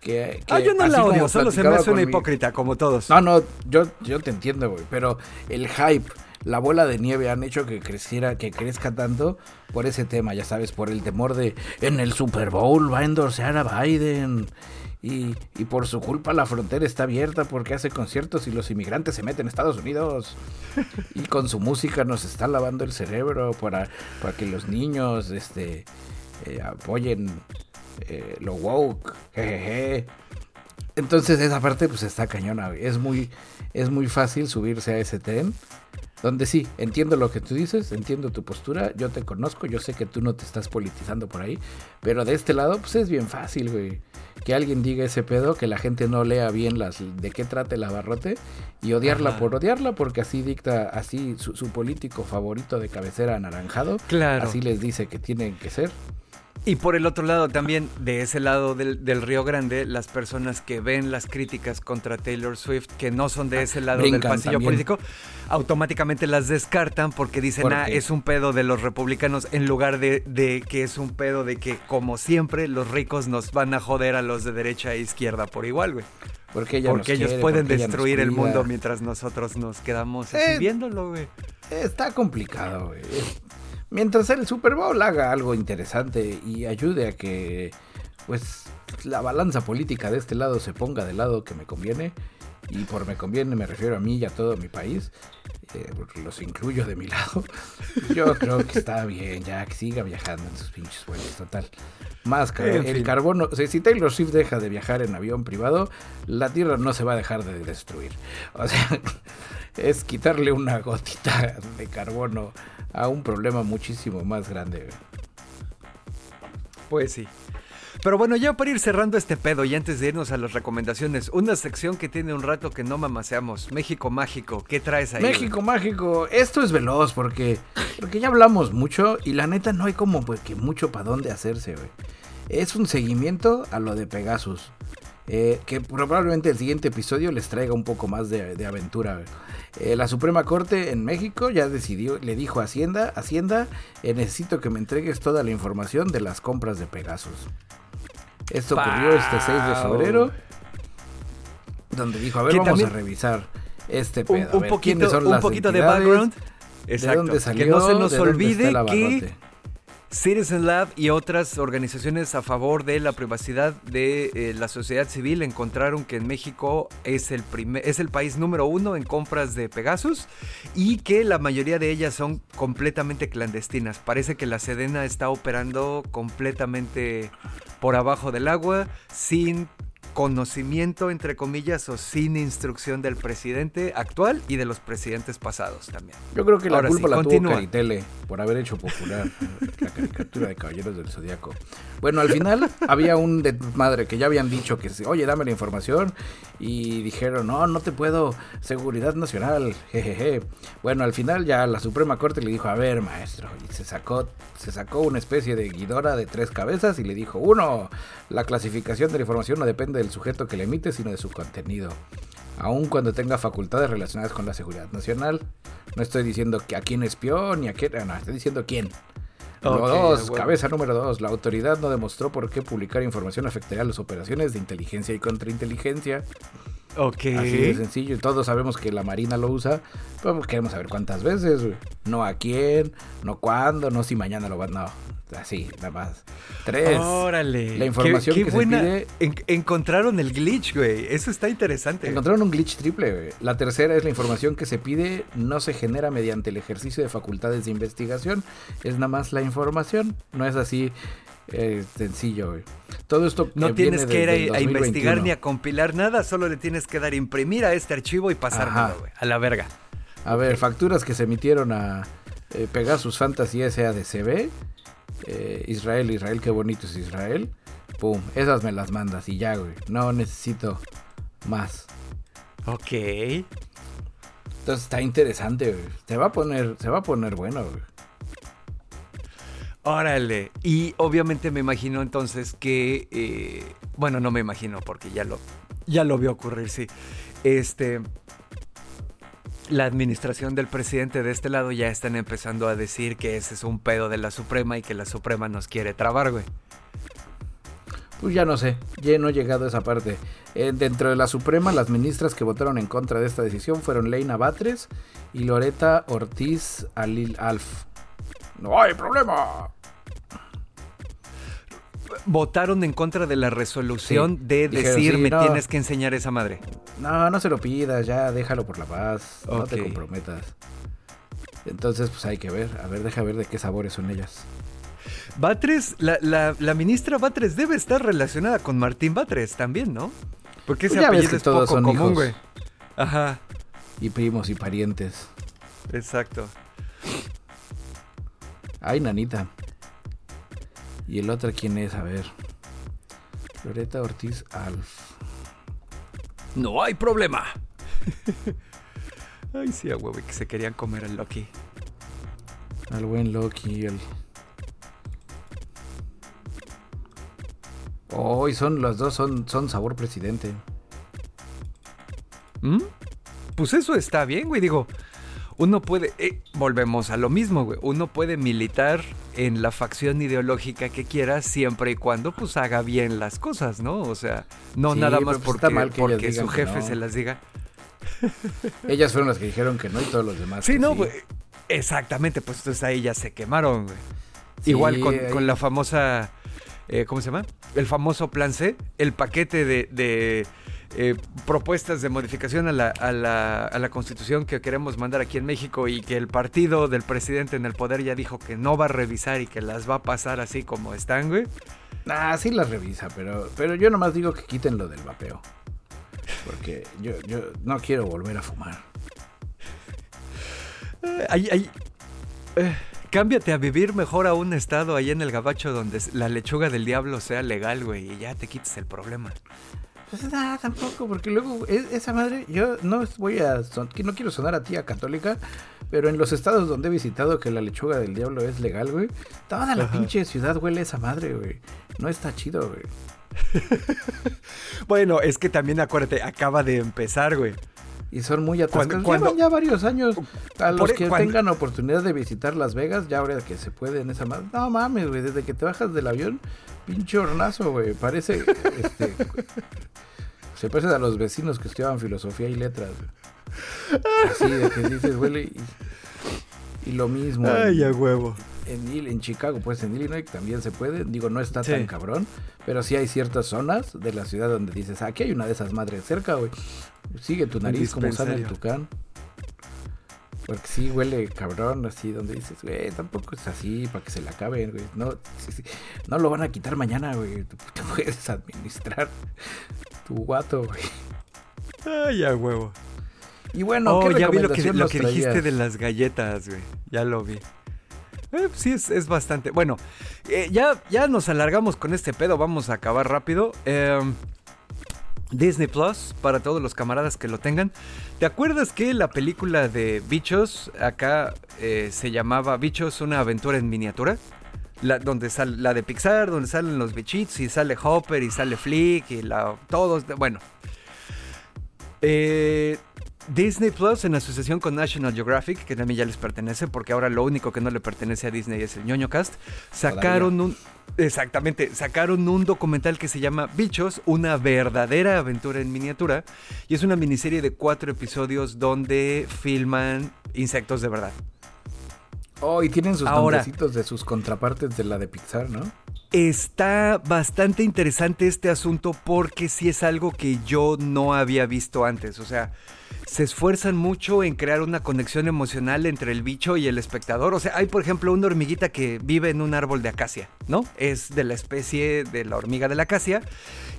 Que, ah, yo no la odio, solo se me hace una hipócrita, como todos. No, no, yo, yo te entiendo, güey, pero el hype, la bola de nieve han hecho que creciera, que crezca tanto por ese tema, ya sabes, por el temor de en el Super Bowl va a endorsear a Biden. Y, y, por su culpa la frontera está abierta porque hace conciertos y los inmigrantes se meten a Estados Unidos. Y con su música nos está lavando el cerebro para, para que los niños este, eh, apoyen eh, lo woke, jejeje. Entonces esa parte pues está cañona, Es muy, es muy fácil subirse a ese tren. Donde sí, entiendo lo que tú dices, entiendo tu postura, yo te conozco, yo sé que tú no te estás politizando por ahí, pero de este lado pues es bien fácil, güey. Que alguien diga ese pedo, que la gente no lea bien las de qué trata el abarrote y odiarla por odiarla, porque así dicta, así su, su político favorito de cabecera anaranjado, claro. así les dice que tienen que ser. Y por el otro lado también, de ese lado del, Río Grande, las personas que ven las críticas contra Taylor Swift, que no son de ah, ese lado del pasillo político, automáticamente las descartan porque dicen, ah, es un pedo de los republicanos, en lugar de, de, que es un pedo de que, como siempre, los ricos nos van a joder a los de derecha e izquierda por igual, güey. Porque, ellos pueden destruir el mundo mientras nosotros nos quedamos eh, viéndolo, güey. Está complicado, güey mientras el Super Bowl haga algo interesante y ayude a que pues la balanza política de este lado se ponga del lado que me conviene y por me conviene me refiero a mí y a todo mi país eh, los incluyo de mi lado (laughs) yo creo que está bien ya que siga viajando en sus pinches vuelos total. Más que el carbono si Taylor Swift deja de viajar en avión privado la tierra no se va a dejar de destruir. O sea (laughs) es quitarle una gotita de carbono a un problema muchísimo más grande. Pues sí. Pero bueno, ya para ir cerrando este pedo y antes de irnos a las recomendaciones, una sección que tiene un rato que no mamaseamos. México Mágico, ¿qué traes ahí? México Mágico, esto es veloz porque, porque ya hablamos mucho y la neta no hay como pues, que mucho para dónde hacerse, güey. Es un seguimiento a lo de Pegasus. Eh, que probablemente el siguiente episodio les traiga un poco más de, de aventura. Güey. Eh, la Suprema Corte en México ya decidió, le dijo a Hacienda, Hacienda, eh, necesito que me entregues toda la información de las compras de Pegasus. Esto ocurrió este 6 de febrero, donde dijo, a ver, vamos a revisar este pedo. Un, poquito, un poquito de background. Exacto. que no se nos olvide que Citizen Lab y otras organizaciones a favor de la privacidad de eh, la sociedad civil encontraron que en México es el, es el país número uno en compras de Pegasus y que la mayoría de ellas son completamente clandestinas. Parece que la Sedena está operando completamente por abajo del agua sin conocimiento, entre comillas, o sin instrucción del presidente actual y de los presidentes pasados también. Yo creo que la culpa la tuvo Caritele por haber hecho popular la caricatura de Caballeros del Zodíaco. Bueno, al final había un madre que ya habían dicho que, oye, dame la información. Y dijeron, no, no te puedo, seguridad nacional, jejeje. Bueno, al final ya la Suprema Corte le dijo, a ver, maestro, y se sacó, se sacó una especie de guidora de tres cabezas y le dijo, uno, la clasificación de la información no depende del sujeto que le emite, sino de su contenido. Aun cuando tenga facultades relacionadas con la seguridad nacional. No estoy diciendo que a quién espió ni a qué, no, estoy diciendo quién. Número dos, cabeza número dos, la autoridad no demostró por qué publicar información afectaría a las operaciones de inteligencia y contrainteligencia. Ok. Así de sencillo. Todos sabemos que la Marina lo usa, pero queremos saber cuántas veces, No a quién, no cuándo, no si mañana lo van. No, así, nada más. Tres. Órale. La información que se pide. encontraron el glitch, güey. Eso está interesante. Encontraron un glitch triple, güey. La tercera es la información que se pide no se genera mediante el ejercicio de facultades de investigación. Es nada más la información. No es así eh, sencillo, güey. Todo esto no tienes que ir a, investigar ni a compilar nada, solo le tienes que dar imprimir a este archivo y pasármelo, güey, a la verga. A ver, facturas que se emitieron a eh, Pegasus Fantasy SADCB. Eh, Israel, Israel, qué bonito es Israel. Pum, esas me las mandas y ya, güey. No necesito más. Ok. Entonces está interesante, güey. Se va a poner, se va a poner bueno, güey. Órale. Y obviamente me imagino entonces que. Eh, bueno, no me imagino porque ya lo, ya lo vio ocurrir, sí. Este. La administración del presidente de este lado ya están empezando a decir que ese es un pedo de la Suprema y que la Suprema nos quiere trabar, güey. Pues ya no sé, ya no he llegado a esa parte. Eh, dentro de la Suprema, las ministras que votaron en contra de esta decisión fueron Leina Batres y Loreta Ortiz Alil Alf. No hay problema votaron en contra de la resolución de decir me tienes que enseñar esa madre. No, no se lo pidas, ya déjalo por la paz, no te comprometas. Entonces, pues hay que ver, a ver, deja ver de qué sabores son ellas. Batres, la, la, ministra Batres debe estar relacionada con Martín Batres también, ¿no? Porque ese pues apellido es todos poco son común, güey. Ajá. Y primos y parientes. Exacto. Ay, nanita. ¿Y el otro quién es? A ver. Loreta Ortiz Alf. No hay problema. (laughs) Ay, sí, a huevo, que se querían comer al Loki. Al buen Loki, el. Oh, y son los dos son, son sabor presidente. ¿Mm? Pues eso está bien, güey. Digo, uno puede, eh, volvemos a lo mismo, güey, uno puede militar en la facción ideológica que quiera siempre y cuando pues haga bien las cosas, ¿no? O sea, no nada más pues, porque, mal porque su jefe se las diga. Ellas fueron las que dijeron que no y todos los demás. Sí, no, güey. Exactamente, pues entonces ahí ya se quemaron, güey. Igual con, la famosa, eh, ¿cómo se llama? El famoso plan C, el paquete de eh, propuestas de modificación a la, a, la, a la, constitución que queremos mandar aquí en México y que el partido del presidente en el poder ya dijo que no va a revisar y que las va a pasar así como están, güey. Ah, sí las revisa, pero, pero yo nomás digo que quiten lo del vapeo. Porque yo, yo no quiero volver a fumar. Eh, eh, cámbiate a vivir mejor a un estado ahí en el gabacho donde la lechuga del diablo sea legal, güey, y ya te quites el problema. Pues nada, tampoco, porque luego esa madre, yo no voy a, no quiero sonar a tía católica, pero en los estados donde he visitado que la lechuga del diablo es legal, güey, toda la pinche ciudad huele esa madre, güey. No está chido, güey. (laughs) bueno, es que también acuérdate, acaba de empezar, güey. Y son muy atascados. Cuando, Llevan ya varios años. A los que tengan oportunidad de visitar Las Vegas, ya ahora que se puede en esa madre. No mames, güey. Desde que te bajas del avión, pinche hornazo, güey. Parece. (laughs) este, se parece a los vecinos que estudiaban filosofía y letras. Así de que dices, huele y, lo mismo. Ay, a huevo. En, en Chicago, pues en Illinois también se puede. Digo, no está tan cabrón. Pero sí hay ciertas zonas de la ciudad donde dices, aquí hay una de esas madres cerca, güey. Sigue tu nariz como sale el tucán. Porque sí huele cabrón, así donde dices, güey, tampoco es así para que se le acaben, güey. No, no lo van a quitar mañana, güey. Te (laughs) puedes administrar. Tu guato, güey. Ay, ya huevo. Y bueno, oh, ¿qué ya vi lo que, lo que dijiste de las galletas, güey. Ya lo vi. Eh, sí, es, es bastante. Bueno, eh, ya, ya nos alargamos con este pedo. Vamos a acabar rápido. Eh, Disney Plus, para todos los camaradas que lo tengan. ¿Te acuerdas que la película de Bichos, acá eh, se llamaba Bichos, una aventura en miniatura? Donde sale, la de Pixar, donde salen los bichitos y sale Hopper y sale Flick y la, todos. Bueno. Eh, Disney Plus en asociación con National Geographic, que también ya les pertenece, porque ahora lo único que no le pertenece a Disney es el ñoño cast, sacaron un exactamente, sacaron un documental que se llama Bichos, una verdadera aventura en miniatura, y es una miniserie de cuatro episodios donde filman insectos de verdad. Oh, y tienen sus Ahora- nombrecitos de sus contrapartes de la de Pixar, ¿no? Está bastante interesante este asunto porque sí es algo que yo no había visto antes. O sea, se esfuerzan mucho en crear una conexión emocional entre el bicho y el espectador. O sea, hay por ejemplo una hormiguita que vive en un árbol de acacia, ¿no? Es de la especie de la hormiga de la acacia.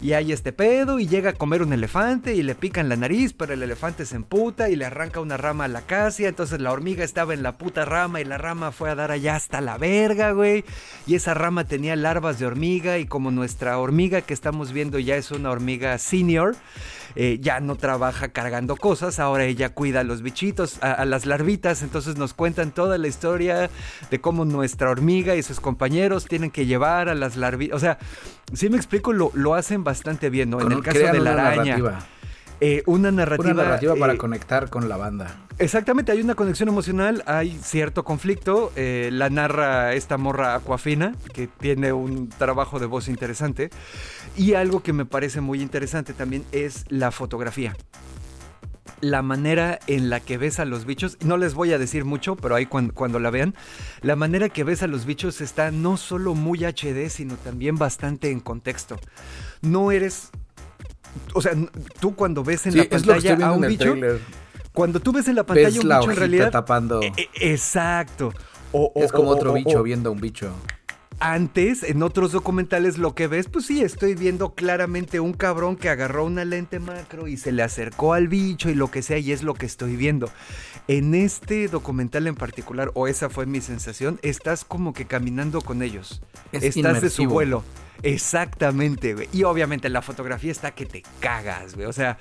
Y hay este pedo y llega a comer un elefante y le pican la nariz, pero el elefante se emputa y le arranca una rama a la acacia. Entonces la hormiga estaba en la puta rama y la rama fue a dar allá hasta la verga, güey. Y esa rama tenía larvas de hormiga y como nuestra hormiga que estamos viendo ya es una hormiga senior, eh, ya no trabaja cargando cosas, ahora ella cuida a los bichitos, a, a las larvitas, entonces nos cuentan toda la historia de cómo nuestra hormiga y sus compañeros tienen que llevar a las larvitas, o sea, si me explico, lo, lo hacen bastante bien, ¿no? En el caso de la araña, narrativa. Eh, una narrativa... Una narrativa para eh, conectar con la banda. Exactamente, hay una conexión emocional, hay cierto conflicto. eh, la narra esta morra Aquafina, que tiene un trabajo de voz interesante. Y algo que me parece muy interesante también es la fotografía. La manera en la que ves a los bichos, no les voy a decir mucho, pero ahí cuando, cuando la vean, la manera que ves a los bichos está no solo muy HD, sino también bastante en contexto. No eres... O sea, tú cuando ves en Sí, la pantalla a un bicho, cuando tú ves en la pantalla Ves un la bicho en realidad. tapando. e- e- exacto. O- o- es como o- otro bicho viendo a un bicho. Antes, en otros documentales, lo que ves, pues sí, estoy viendo claramente un cabrón que agarró una lente macro y se le acercó al bicho y lo que sea, y es lo que estoy viendo. En este documental en particular, o esa fue mi sensación, estás como que caminando con ellos. Es estás de su vuelo. Exactamente, güey. Y obviamente la fotografía está que te cagas, güey. O sea,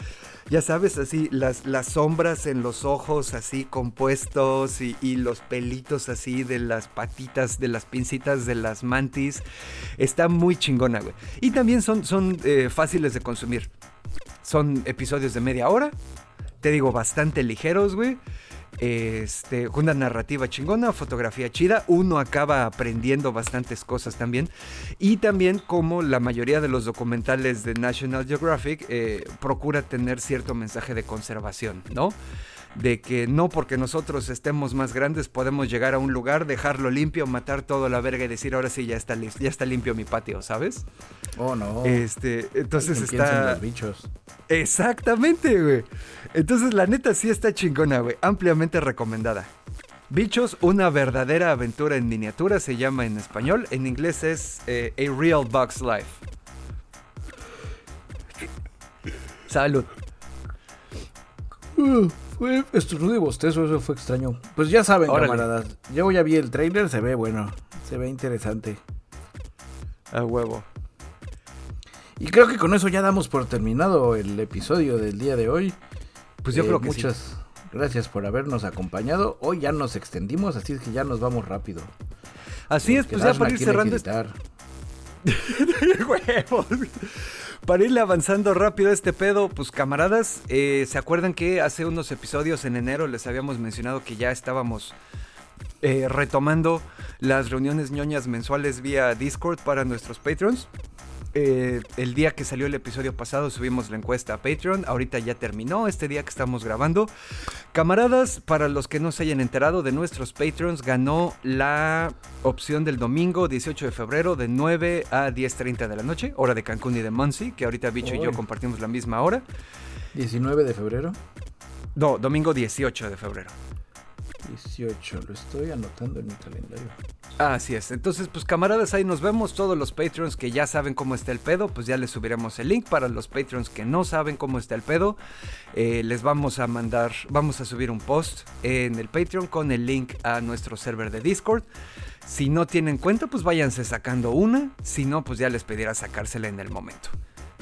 ya sabes, así, las, las sombras en los ojos así compuestos y, los pelitos así de las patitas, de las pincitas de las mantis. Está muy chingona, güey. Y también son, son eh, fáciles de consumir. Son episodios de media hora. Te digo, bastante ligeros, güey. Este, una narrativa chingona, fotografía chida. Uno acaba aprendiendo bastantes cosas también. Y también, como la mayoría de los documentales de National Geographic, eh, procura tener cierto mensaje de conservación, ¿no? De que no porque nosotros estemos más grandes podemos llegar a un lugar, dejarlo limpio, matar todo la verga y decir ahora sí ya está, ya está limpio mi patio, ¿sabes? Oh, no. Este, entonces está. los bichos. Exactamente, güey. Entonces, la neta sí está chingona, güey. Ampliamente recomendada. Bichos, una verdadera aventura en miniatura, se llama en español. En inglés es eh, A Real Bugs Life. Salud. Fue estornudo y bostezo, eso fue extraño. Pues ya saben, Órale. camaradas. Yo ya vi el trailer, se ve bueno. Se ve interesante. A huevo. Y creo que con eso ya damos por terminado el episodio del día de hoy. Pues yo Eh, creo que muchas gracias por habernos acompañado. Hoy ya nos extendimos, así es que ya nos vamos rápido. Así es, pues ya para ir cerrando. este-. (laughs) Huevos. Para irle avanzando rápido a este pedo, pues camaradas, eh, ¿se acuerdan que hace unos episodios en enero les habíamos mencionado que ya estábamos eh, retomando las reuniones ñoñas mensuales vía Discord para nuestros patrons? Eh, el día que salió el episodio pasado subimos la encuesta a Patreon. Ahorita ya terminó este día que estamos grabando. Camaradas, para los que no se hayan enterado de nuestros Patreons, ganó la opción del domingo 18 de febrero de 9 a 10.30 de la noche, hora de Cancún y de Muncie, que ahorita Bicho y yo compartimos la misma hora. 19 de febrero. No, domingo 18 de febrero. 18, lo estoy anotando en mi calendario. Así es. Entonces, pues camaradas, ahí nos vemos. Todos los Patreons que ya saben cómo está el pedo, pues ya les subiremos el link. Para los Patreons que no saben cómo está el pedo, eh, les vamos a mandar, vamos a subir un post en el Patreon con el link a nuestro server de Discord. Si no tienen cuenta, pues váyanse sacando una. Si no, pues ya les pedirá sacársela en el momento.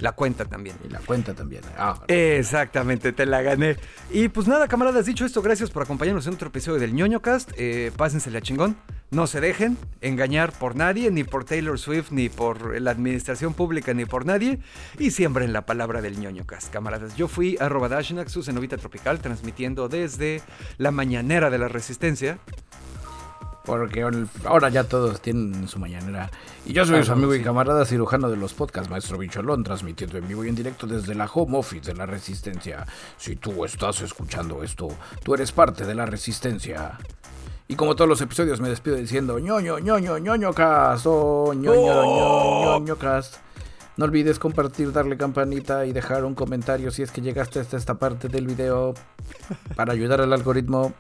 La cuenta también. Y la cuenta también. Ah, Exactamente, te la gané. Y pues nada, camaradas, dicho esto, gracias por acompañarnos en otro episodio del ñoño cast. Eh, pásensela chingón. No se dejen engañar por nadie, ni por Taylor Swift, ni por la administración pública, ni por nadie. Y siembren la palabra del ñoño cast, camaradas. Yo fui arroba Dashnaxus en Novita Tropical, transmitiendo desde la mañanera de la Resistencia. Porque ahora ya todos tienen su mañanera. Y yo soy Ah, su amigo sí. y camarada cirujano de los podcasts, Maestro Bicholón, transmitiendo en vivo y en directo desde la home office de la Resistencia. Si tú estás escuchando esto, tú eres parte de la Resistencia. Y como todos los episodios me despido diciendo ñoño, ñoño, ñoño cast, oh, ñoño, ñoño, ñoño cast. No olvides compartir, darle campanita y dejar un comentario si es que llegaste hasta esta parte del video para ayudar al algoritmo.